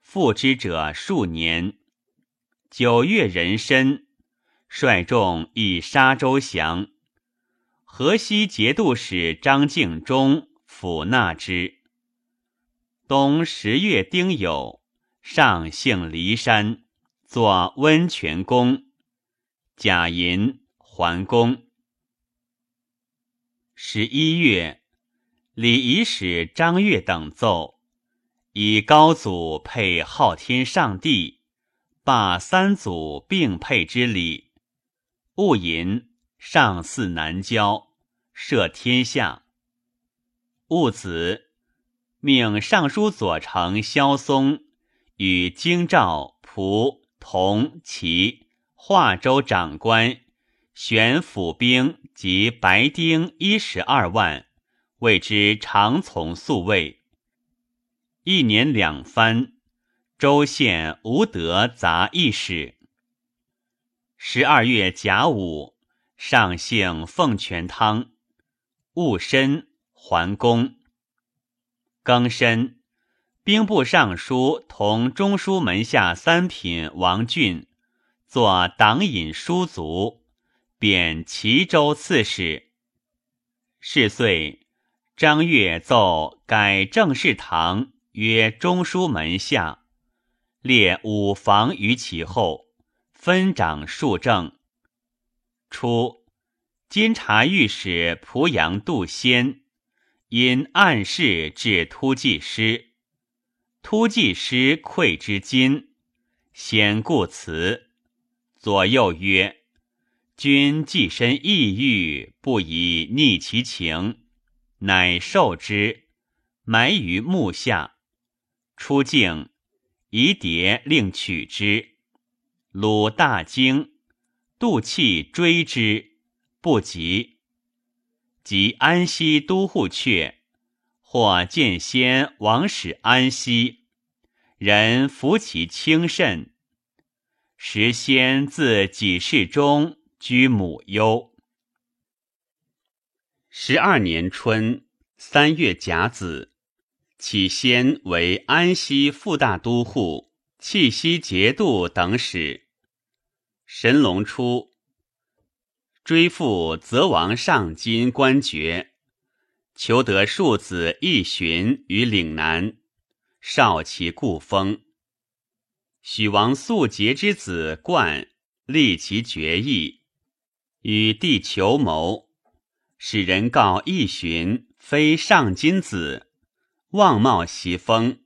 复之者数年。九月壬申，率众以沙州降。河西节度使张敬忠抚纳之。冬十月丁酉。上幸骊山，作温泉宫。贾银桓公。十一月，礼仪使张悦等奏，以高祖配昊天上帝，罢三祖并配之礼。戊寅，上祀南郊，赦天下。戊子，命尚书左丞萧嵩。与京兆、蒲、同、齐、华州长官选府兵及白丁一十二万，谓之常从宿卫。一年两番，州县无得杂役使。十二月甲午，上幸奉泉汤。戊申，还宫。庚申。兵部尚书同中书门下三品王俊作党尹书族，贬齐州刺史。是岁，张悦奏改正事堂，曰中书门下，列五房于其后，分掌数正。初，监察御史濮阳杜仙，因暗示至突骑师，突骑师愧之金，先故辞，左右曰：“君既身意欲，不宜逆其情。”乃受之，埋于木下。出境，夷蝶令取之。鲁大惊，杜气追之。不及，及安西都护阙，或见先王使安西，人服其轻甚。时先自己世中居母忧。十二年春三月甲子，起先为安西副大都护、契西节度等使。神龙初。追父则王上金官爵，求得庶子义寻于岭南，少其故封。许王素节之子冠立其爵义，与帝求谋，使人告义寻非上金子，望冒袭封，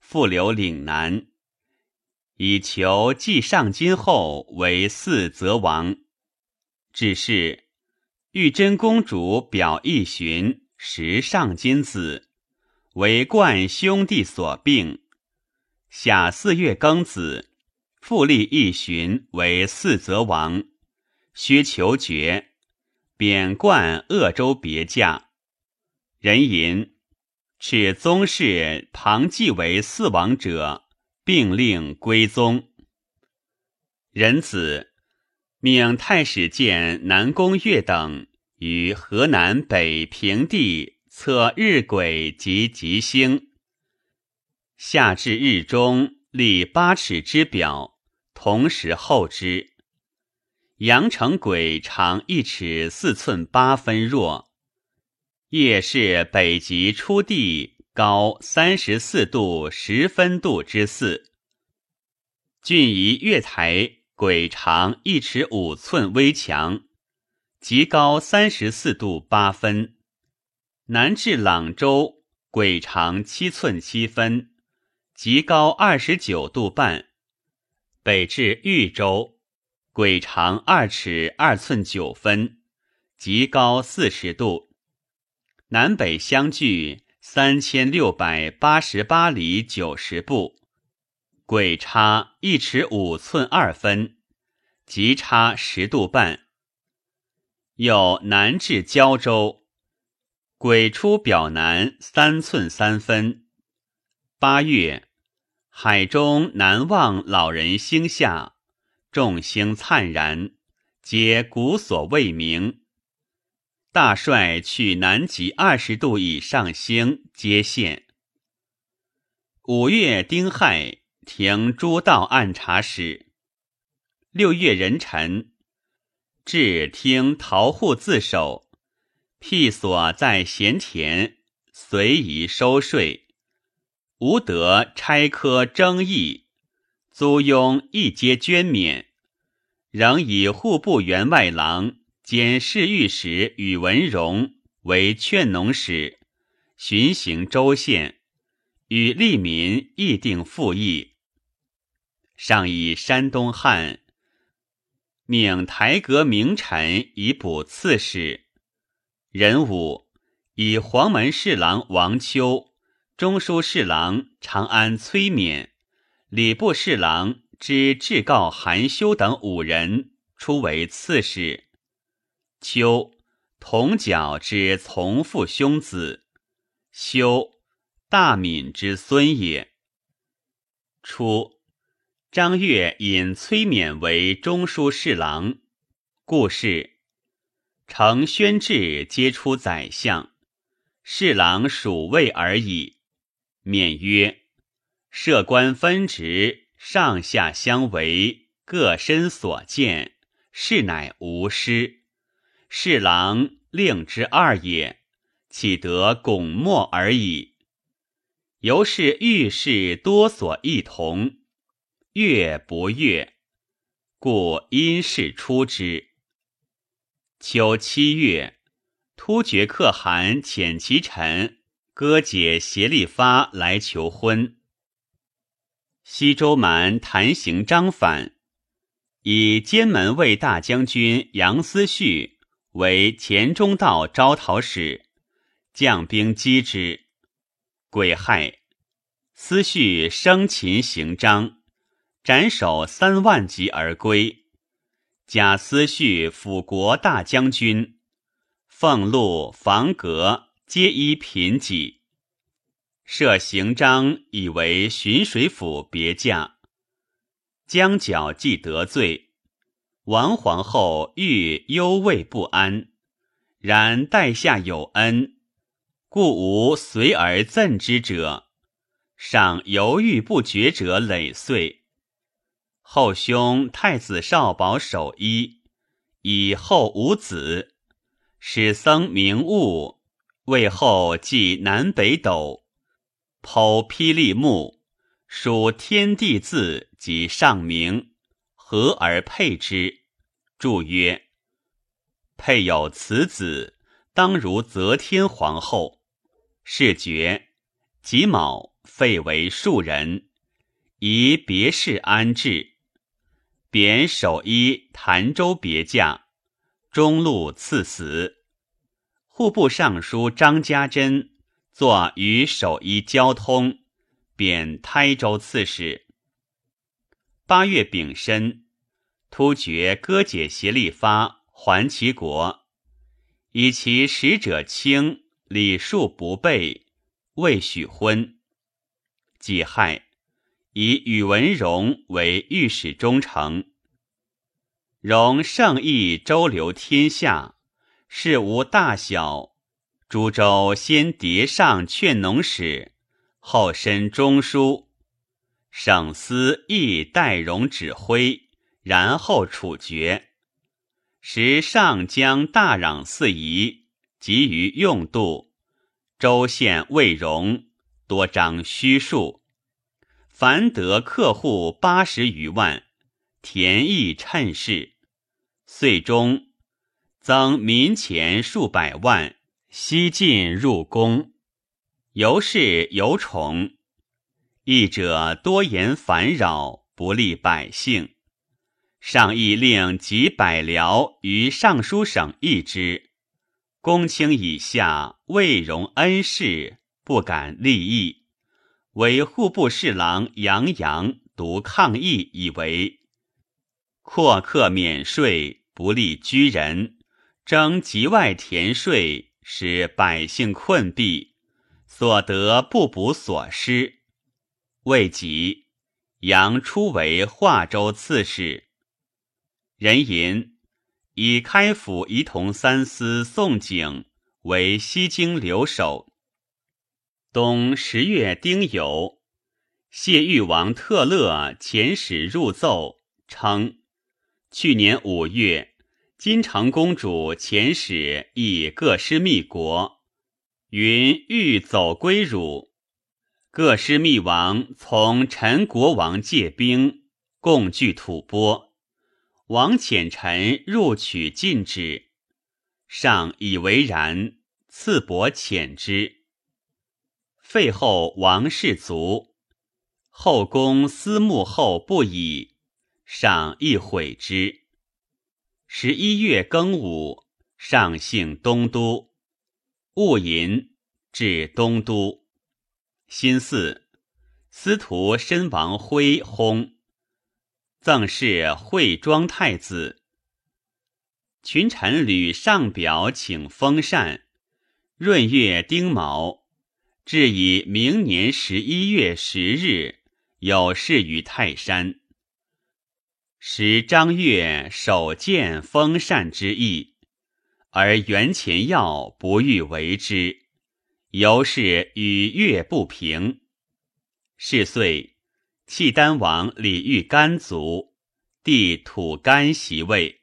复留岭南，以求继上金后为嗣则王。只是玉真公主表一寻时尚金子，为冠兄弟所病。夏四月庚子，复立一寻为四泽王，薛求爵，贬冠鄂州别驾。人吟斥宗室庞继为四王者，并令归宗。人子。命太史监南宫岳等于河南北平地测日晷及吉星，下至日中立八尺之表，同时候之。阳城晷长一尺四寸八分若，夜是北极初地高三十四度十分度之四。郡仪月台。鬼长一尺五寸微强，极高三十四度八分。南至朗州，鬼长七寸七分，极高二十九度半。北至豫州，鬼长二尺二寸九分，极高四十度。南北相距三千六百八十八里九十步。鬼差一尺五寸二分，极差十度半。有南至胶州，鬼出表南三寸三分。八月，海中南望老人星下，众星灿然，皆古所未明。大帅去南极二十度以上星，皆现。五月丁亥。停诸道按察使。六月壬辰，至听陶户自守，辟所在闲田，随宜收税，无得差科争议，租庸一皆捐免，仍以户部员外郎兼侍御史宇文荣为劝农使，巡行州县，与利民议定赋役。上以山东汉命台阁名臣以补刺史，人武以黄门侍郎王丘、中书侍郎长安崔勉、礼部侍郎之至告韩休等五人出为刺史。丘，同角之从父兄子；修，大敏之孙也。初。张悦引崔勉为中书侍郎，故事承宣制皆出宰相，侍郎属位而已。勉曰：“设官分职，上下相违，各身所见，是乃无失。侍郎令之二也，岂得拱默而已？由是遇事多所异同。”悦不悦，故因事出之。秋七月，突厥可汗遣其臣哥解协力发来求婚。西周蛮谭行章反，以监门卫大将军杨思绪为前中道招讨使，将兵击之。癸亥，思绪生擒行章，斩首三万级而归。贾思绪辅国大将军，俸禄房阁皆依贫瘠。设行章以为巡水府别驾，将角既得罪，王皇后欲忧畏不安，然待下有恩，故无随而赠之者。尚犹豫不决者累岁。后兄太子少保守一，以后无子，使僧明悟为后继南北斗，剖霹雳木，属天地字及上名，合而配之。注曰：配有此子，当如则天皇后。是爵己卯，废为庶人，以别室安置。贬守一潭州别驾，中路赐死。户部尚书张家珍作与守一交通，贬台州刺史。八月丙申，突厥割解协力发还其国，以其使者轻，礼数不备，未许婚。己亥。以宇文荣为御史中丞。荣圣意周流天下，事无大小。诸州先迭上劝农使，后申中书。省司亦代荣指挥，然后处决。时上将大壤四夷，急于用度，州县未容，多张虚数。凡得客户八十余万，田邑趁势，岁中增民钱数百万，西进入宫，由是有宠。义者多言烦扰，不利百姓。上亦令及百僚于尚书省议之，公卿以下未容恩事，不敢立议。为户部侍郎杨洋独抗议，以为阔客免税，不利居人，征籍外田税，使百姓困弊，所得不补所失。未及，杨初为华州刺史。人吟以开府仪同三司宋景为西京留守。冬十月丁酉，谢玉王特勒遣使入奏，称去年五月，金城公主遣使亦各师密国，云欲走归汝。各师密王从陈国王借兵，共据吐蕃。王遣臣入取禁止，上以为然，赐帛遣之。废后王氏族，后宫思慕后不已，上亦悔之。十一月庚午，上幸东都，戊寅至东都。辛巳，司徒申王辉薨，赠谥惠庄太子。群臣吕上表请封禅，闰月丁卯。至以明年十一月十日有事于泰山，时张悦首见封禅之意，而袁前耀不欲为之，由是与越不平。是岁，契丹王李煜甘卒，帝土干袭位。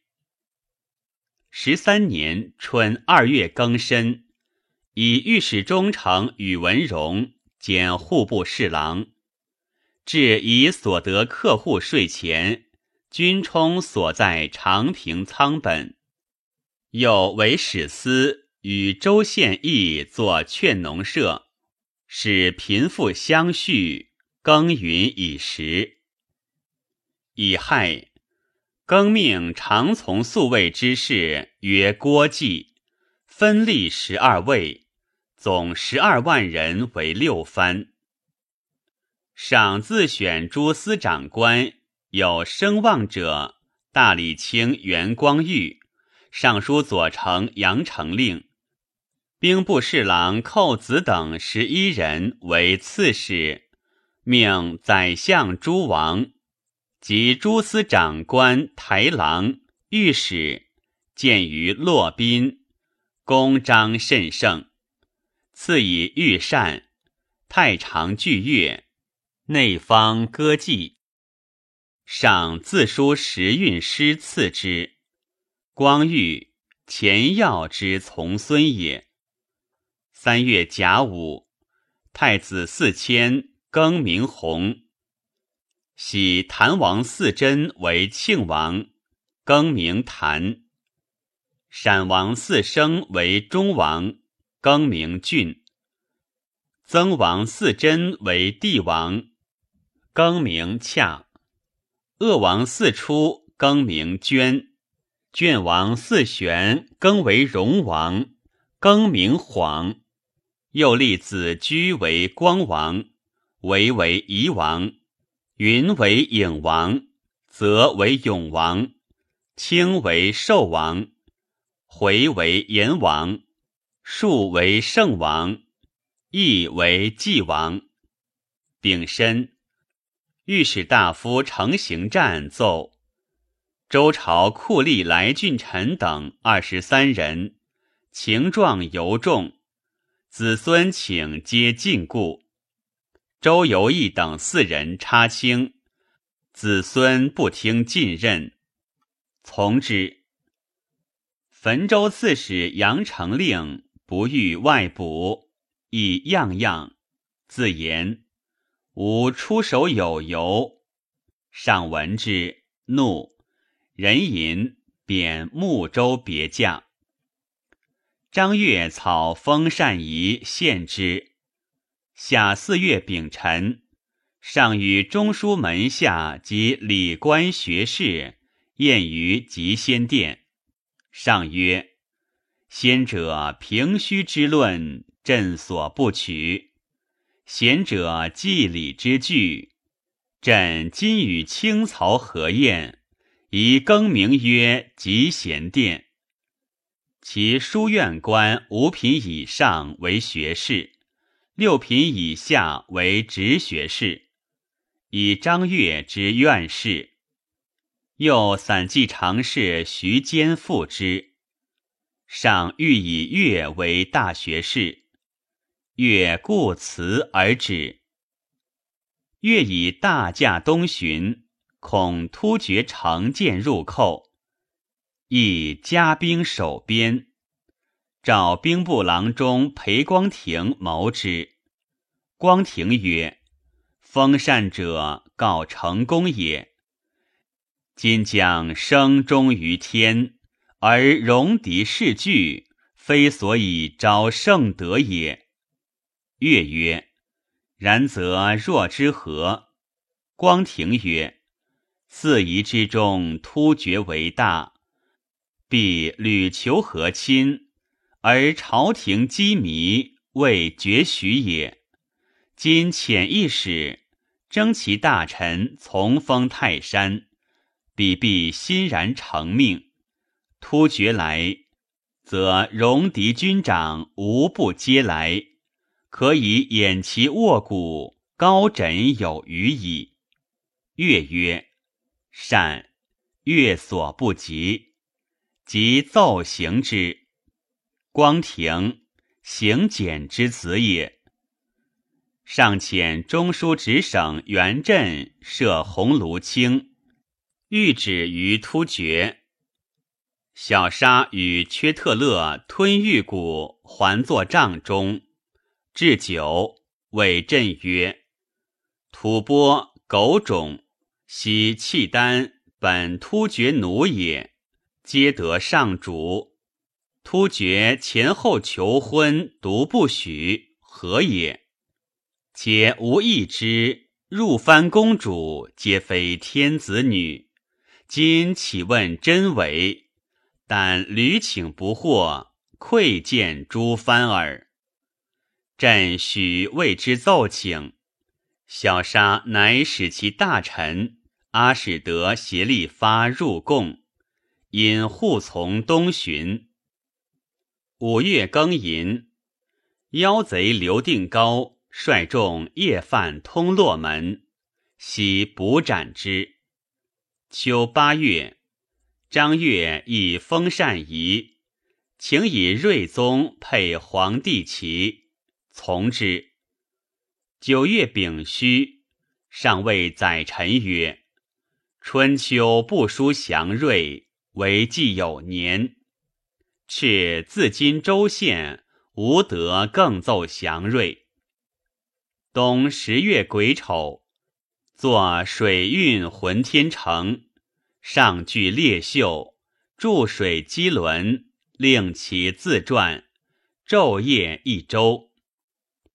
十三年春二月庚申。以御史中丞宇文荣兼户部侍郎，至以所得客户税钱，均充所在长平仓本。又为史司与州县邑作劝农社，使贫富相续，耕耘以时。乙亥，更命常从宿卫之士曰郭季，分立十二位，总十二万人为六藩。赏自选诸司长官，有声望者，大理卿袁光裕、尚书左丞杨承令、兵部侍郎寇子等十一人为刺史，命宰相诸王及诸司长官、台郎、御史见于洛宾，公章甚盛，赐以御膳，太常具乐。内方歌妓，上自书时运诗赐之。光裕，前耀之从孙也。三月甲午，太子四迁更名弘，喜谭王四真为庆王，更名谭。陕王四生为中王，更名郡。曾王四真为帝王。更名洽，鄂王四出更名捐，卷王四玄更为荣王，更名晃。又立子居为光王，为为夷王，云为影王，则为永王，清为寿王，回为炎王，庶为圣王，义为纪王，丙申。御史大夫程行战奏：周朝酷吏来俊臣等二十三人，情状尤重，子孙请皆禁锢。周游义等四人插清，子孙不听进任，从之。汾州刺史杨承令不欲外补，亦样样自言。吾出手有由，上闻之，怒，人吟贬睦州别将。张悦草封禅仪献之。夏四月丙辰，上与中书门下及礼官学士宴于集仙殿。上曰：“先者平虚之论，朕所不取。”贤者祭礼之具，朕今与清曹合宴，以更名曰集贤殿。其书院官五品以上为学士，六品以下为直学士，以张悦之院士。又散记常侍徐坚复之，上欲以乐为大学士。乐故辞而止。乐以大驾东巡，恐突厥乘舰入寇，亦加兵守边。召兵部郎中裴光庭谋之。光庭曰：“封禅者，告成功也。今将生忠于天，而戎狄势惧，非所以招圣德也。”乐曰：“然则若之何？”光庭曰：“四夷之中，突厥为大，必屡求和亲，而朝廷积迷，未绝许也。今遣一使，征其大臣，从封泰山，彼必欣然承命。突厥来，则戎狄军长无不皆来。”可以掩其卧骨，高枕有余矣。乐曰：“善。”乐所不及，即奏行之。光庭，行简之子也。上遣中书直省元镇设鸿胪卿，谕旨于突厥。小沙与缺特勒吞玉骨，还作帐中。置酒，谓朕曰：“吐蕃、狗种、悉契丹，本突厥奴也，皆得上主。突厥前后求婚，独不许，何也？且无一之入藩公主，皆非天子女。今岂问真伪？但屡请不获，愧见诸藩耳。朕许为之奏请，小沙乃使其大臣阿史德协力发入贡，因护从东巡。五月庚寅，妖贼刘定高率众夜犯通洛门，悉捕斩之。秋八月，张悦以封禅仪，请以睿宗配皇帝旗，从之。九月丙戌，上谓宰臣曰：“春秋不书祥瑞，为既有年。敕自今州县无德更奏祥瑞。”冬十月癸丑。作水运浑天成，上具列秀，注水机轮，令其自转，昼夜一周，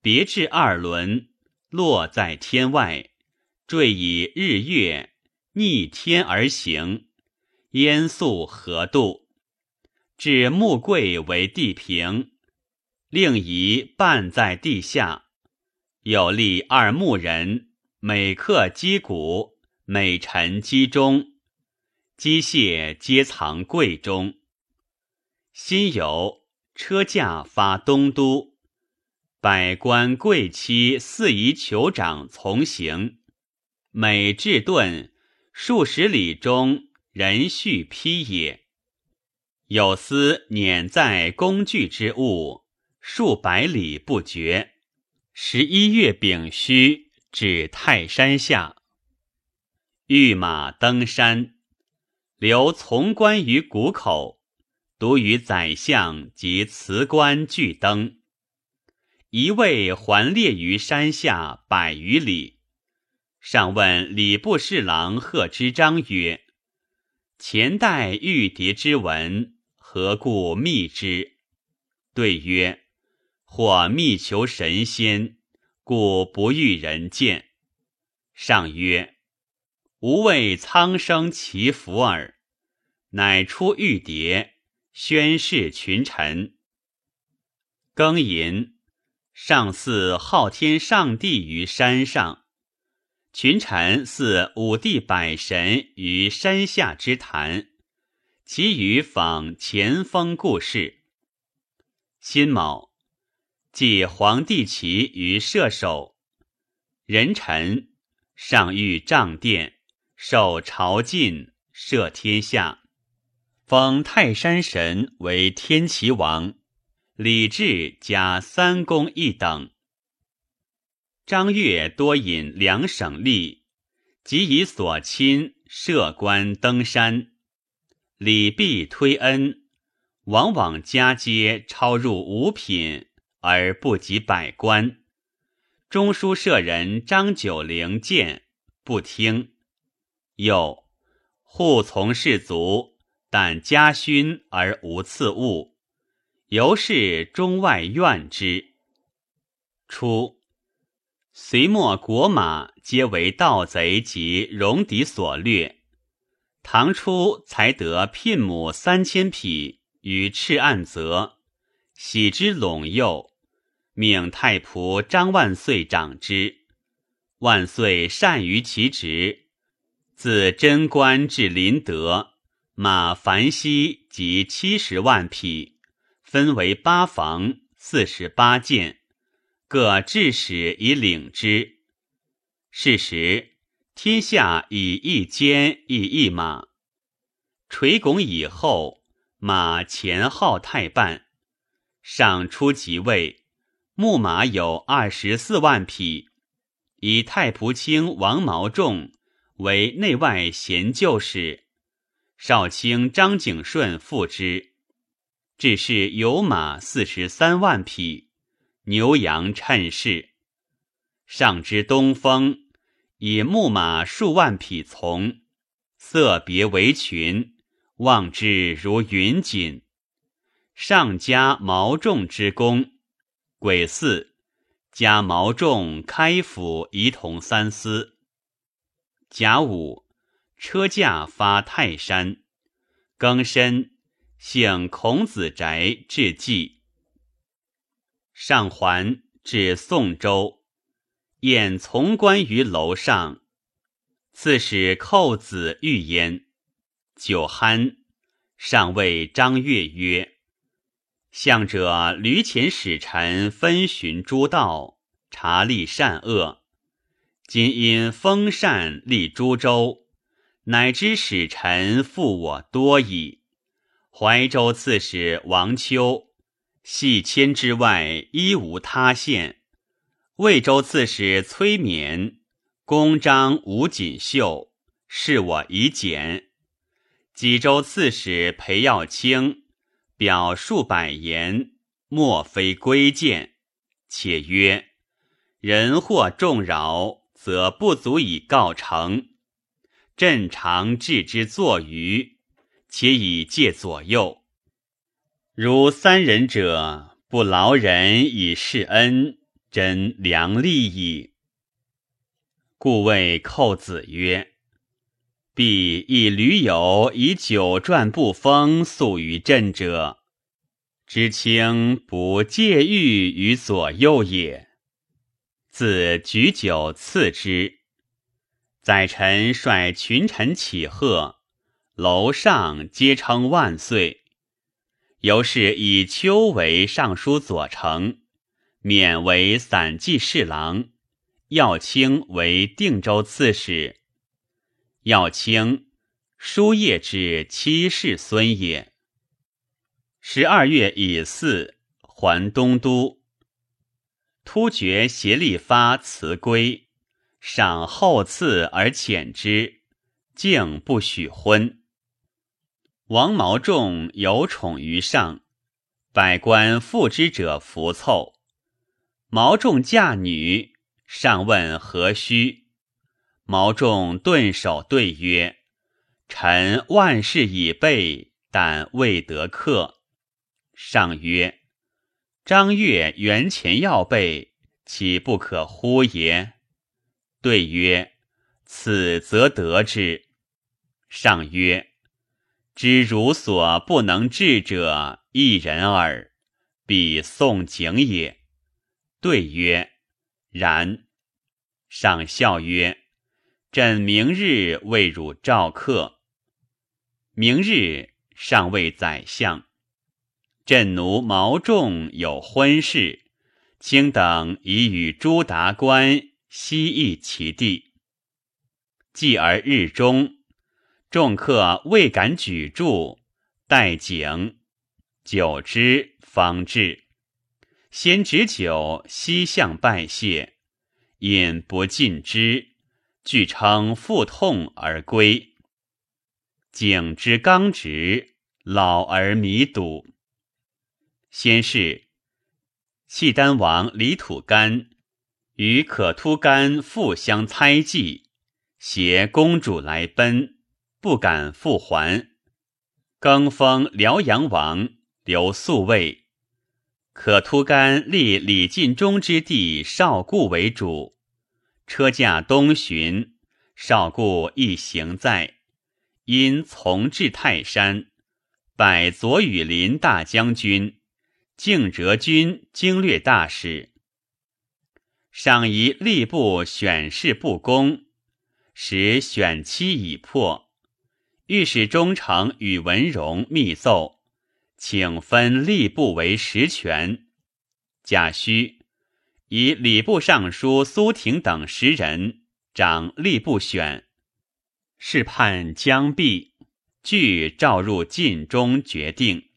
别置二轮，落在天外，坠以日月逆天而行，烟速何度？至木柜为地平，令夷半在地下，有立二木人。每刻击鼓，每陈击钟，机械皆藏柜中。辛酉，车驾发东都，百官贵戚四夷酋长从行。每至顿，数十里中人续披也。有司辇在工具之物，数百里不绝。十一月丙戌。至泰山下，御马登山，留从官于谷口，独与宰相及辞官俱登。一位环列于山下百余里。上问礼部侍郎贺知章曰：“前代玉蝶之文，何故密之？”对曰：“或密求神仙。”故不欲人见。上曰：“吾为苍生祈福耳。”乃出玉牒，宣示群臣。庚寅，上祀昊天上帝于山上，群臣祀五帝百神于山下之坛，其余仿前锋故事。辛卯。即皇帝旗于射手，人臣上御帐殿，受朝觐，赦天下，封泰山神为天齐王，礼制加三公一等。张悦多引两省吏，即以所亲设官登山，礼毕推恩，往往加阶超入五品。而不及百官，中书舍人张九龄谏不听，又护从士卒，但加勋而无赐物，由是中外怨之。初，隋末国马皆为盗贼及戎狄所掠，唐初才得聘母三千匹于赤岸泽，喜之陇右。命太仆张万岁掌之，万岁善于其职。自贞观至麟德，马凡西及七十万匹，分为八房，四十八件，各制使以领之。是时，天下以一肩以一马。垂拱以后，马前号太半，上出即位。木马有二十四万匹，以太仆卿王毛仲为内外贤旧使，少卿张景顺副之。只是有马四十三万匹，牛羊趁势。上之东风，以木马数万匹从，色别为群，望之如云锦。上加毛仲之功。癸巳，加毛仲开府仪同三司。甲午，车驾发泰山。庚申，幸孔子宅至祭。上环至宋州，宴从官于楼上。赐使寇子遇焉，酒酣，上谓张悦曰：“向者驴前使臣分寻诸道，察立善恶。今因封禅立诸州，乃知使臣负我多矣。怀州刺史王丘，系千之外，一无他县。魏州刺史崔勉。”公章吴锦绣，是我已简。济州刺史裴耀卿表数百言，莫非归见。且曰：人或众扰，则不足以告成。朕常置之作于，且以戒左右。如三人者，不劳人以示恩，真良利矣。故谓寇子曰：“必以驴友以酒馔不封诉于朕者，知卿不戒欲于左右也。”自举酒赐之。宰臣率群臣起贺，楼上皆称万岁。由是以丘为尚书左丞，免为散骑侍郎。耀卿为定州刺史。耀卿，叔夜之七世孙也。十二月乙巳，还东都。突厥协力发辞归，赏厚赐而遣之，竟不许婚。王毛仲有宠于上，百官附之者服凑。毛仲嫁女。上问何须？毛仲顿首对曰：“臣万事已备，但未得客。”上曰：“张悦原前要备，岂不可乎也？”对曰：“此则得之。”上曰：“知汝所不能治者一人耳，必宋景也。”对曰。然，上笑曰：“朕明日未汝召客。”明日，尚未宰相：“朕奴毛仲有婚事，卿等已与诸达官悉议其地。继而日中，众客未敢举箸，待景，久之方至。”先执酒，西向拜谢，饮不尽之，俱称腹痛而归。景之刚直，老而弥笃。先是，契丹王李土干与可突干复相猜忌，携公主来奔，不敢复还。更封辽阳王，留宿卫。可突干立李进忠之弟少固为主，车驾东巡，少固亦行在，因从至泰山，拜左羽林大将军、敬哲军经略大使。上疑吏部选事不公，使选期已破，御史中丞宇文荣密奏。请分吏部为实权，贾诩以礼部尚书苏廷等十人掌吏部选，事判将毕，俱召入晋中决定。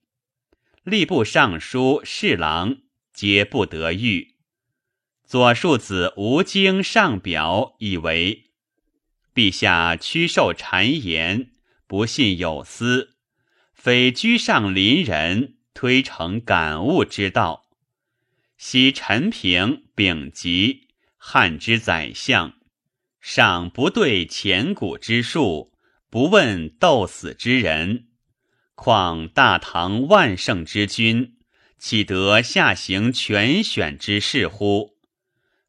吏部尚书、侍郎皆不得遇。左庶子吴京上表以为陛下屈受谗言，不信有司。非居上邻人，推诚感悟之道。昔陈平丙吉汉之宰相，尚不对前古之术，不问斗死之人，况大唐万圣之君，岂得下行全选之事乎？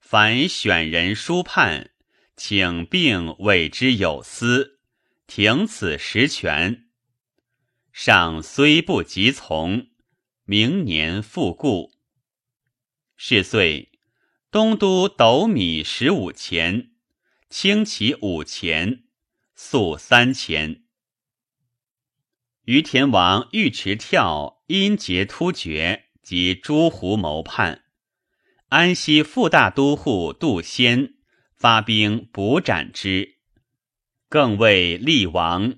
凡选人书判，请并委之有司，停此实权。上虽不及从，明年复故。是岁，东都斗米十五钱，轻骑五钱，粟三钱。于田王尉迟跳因节突厥及诸胡谋叛，安西副大都护杜仙发兵捕斩之，更为厉王。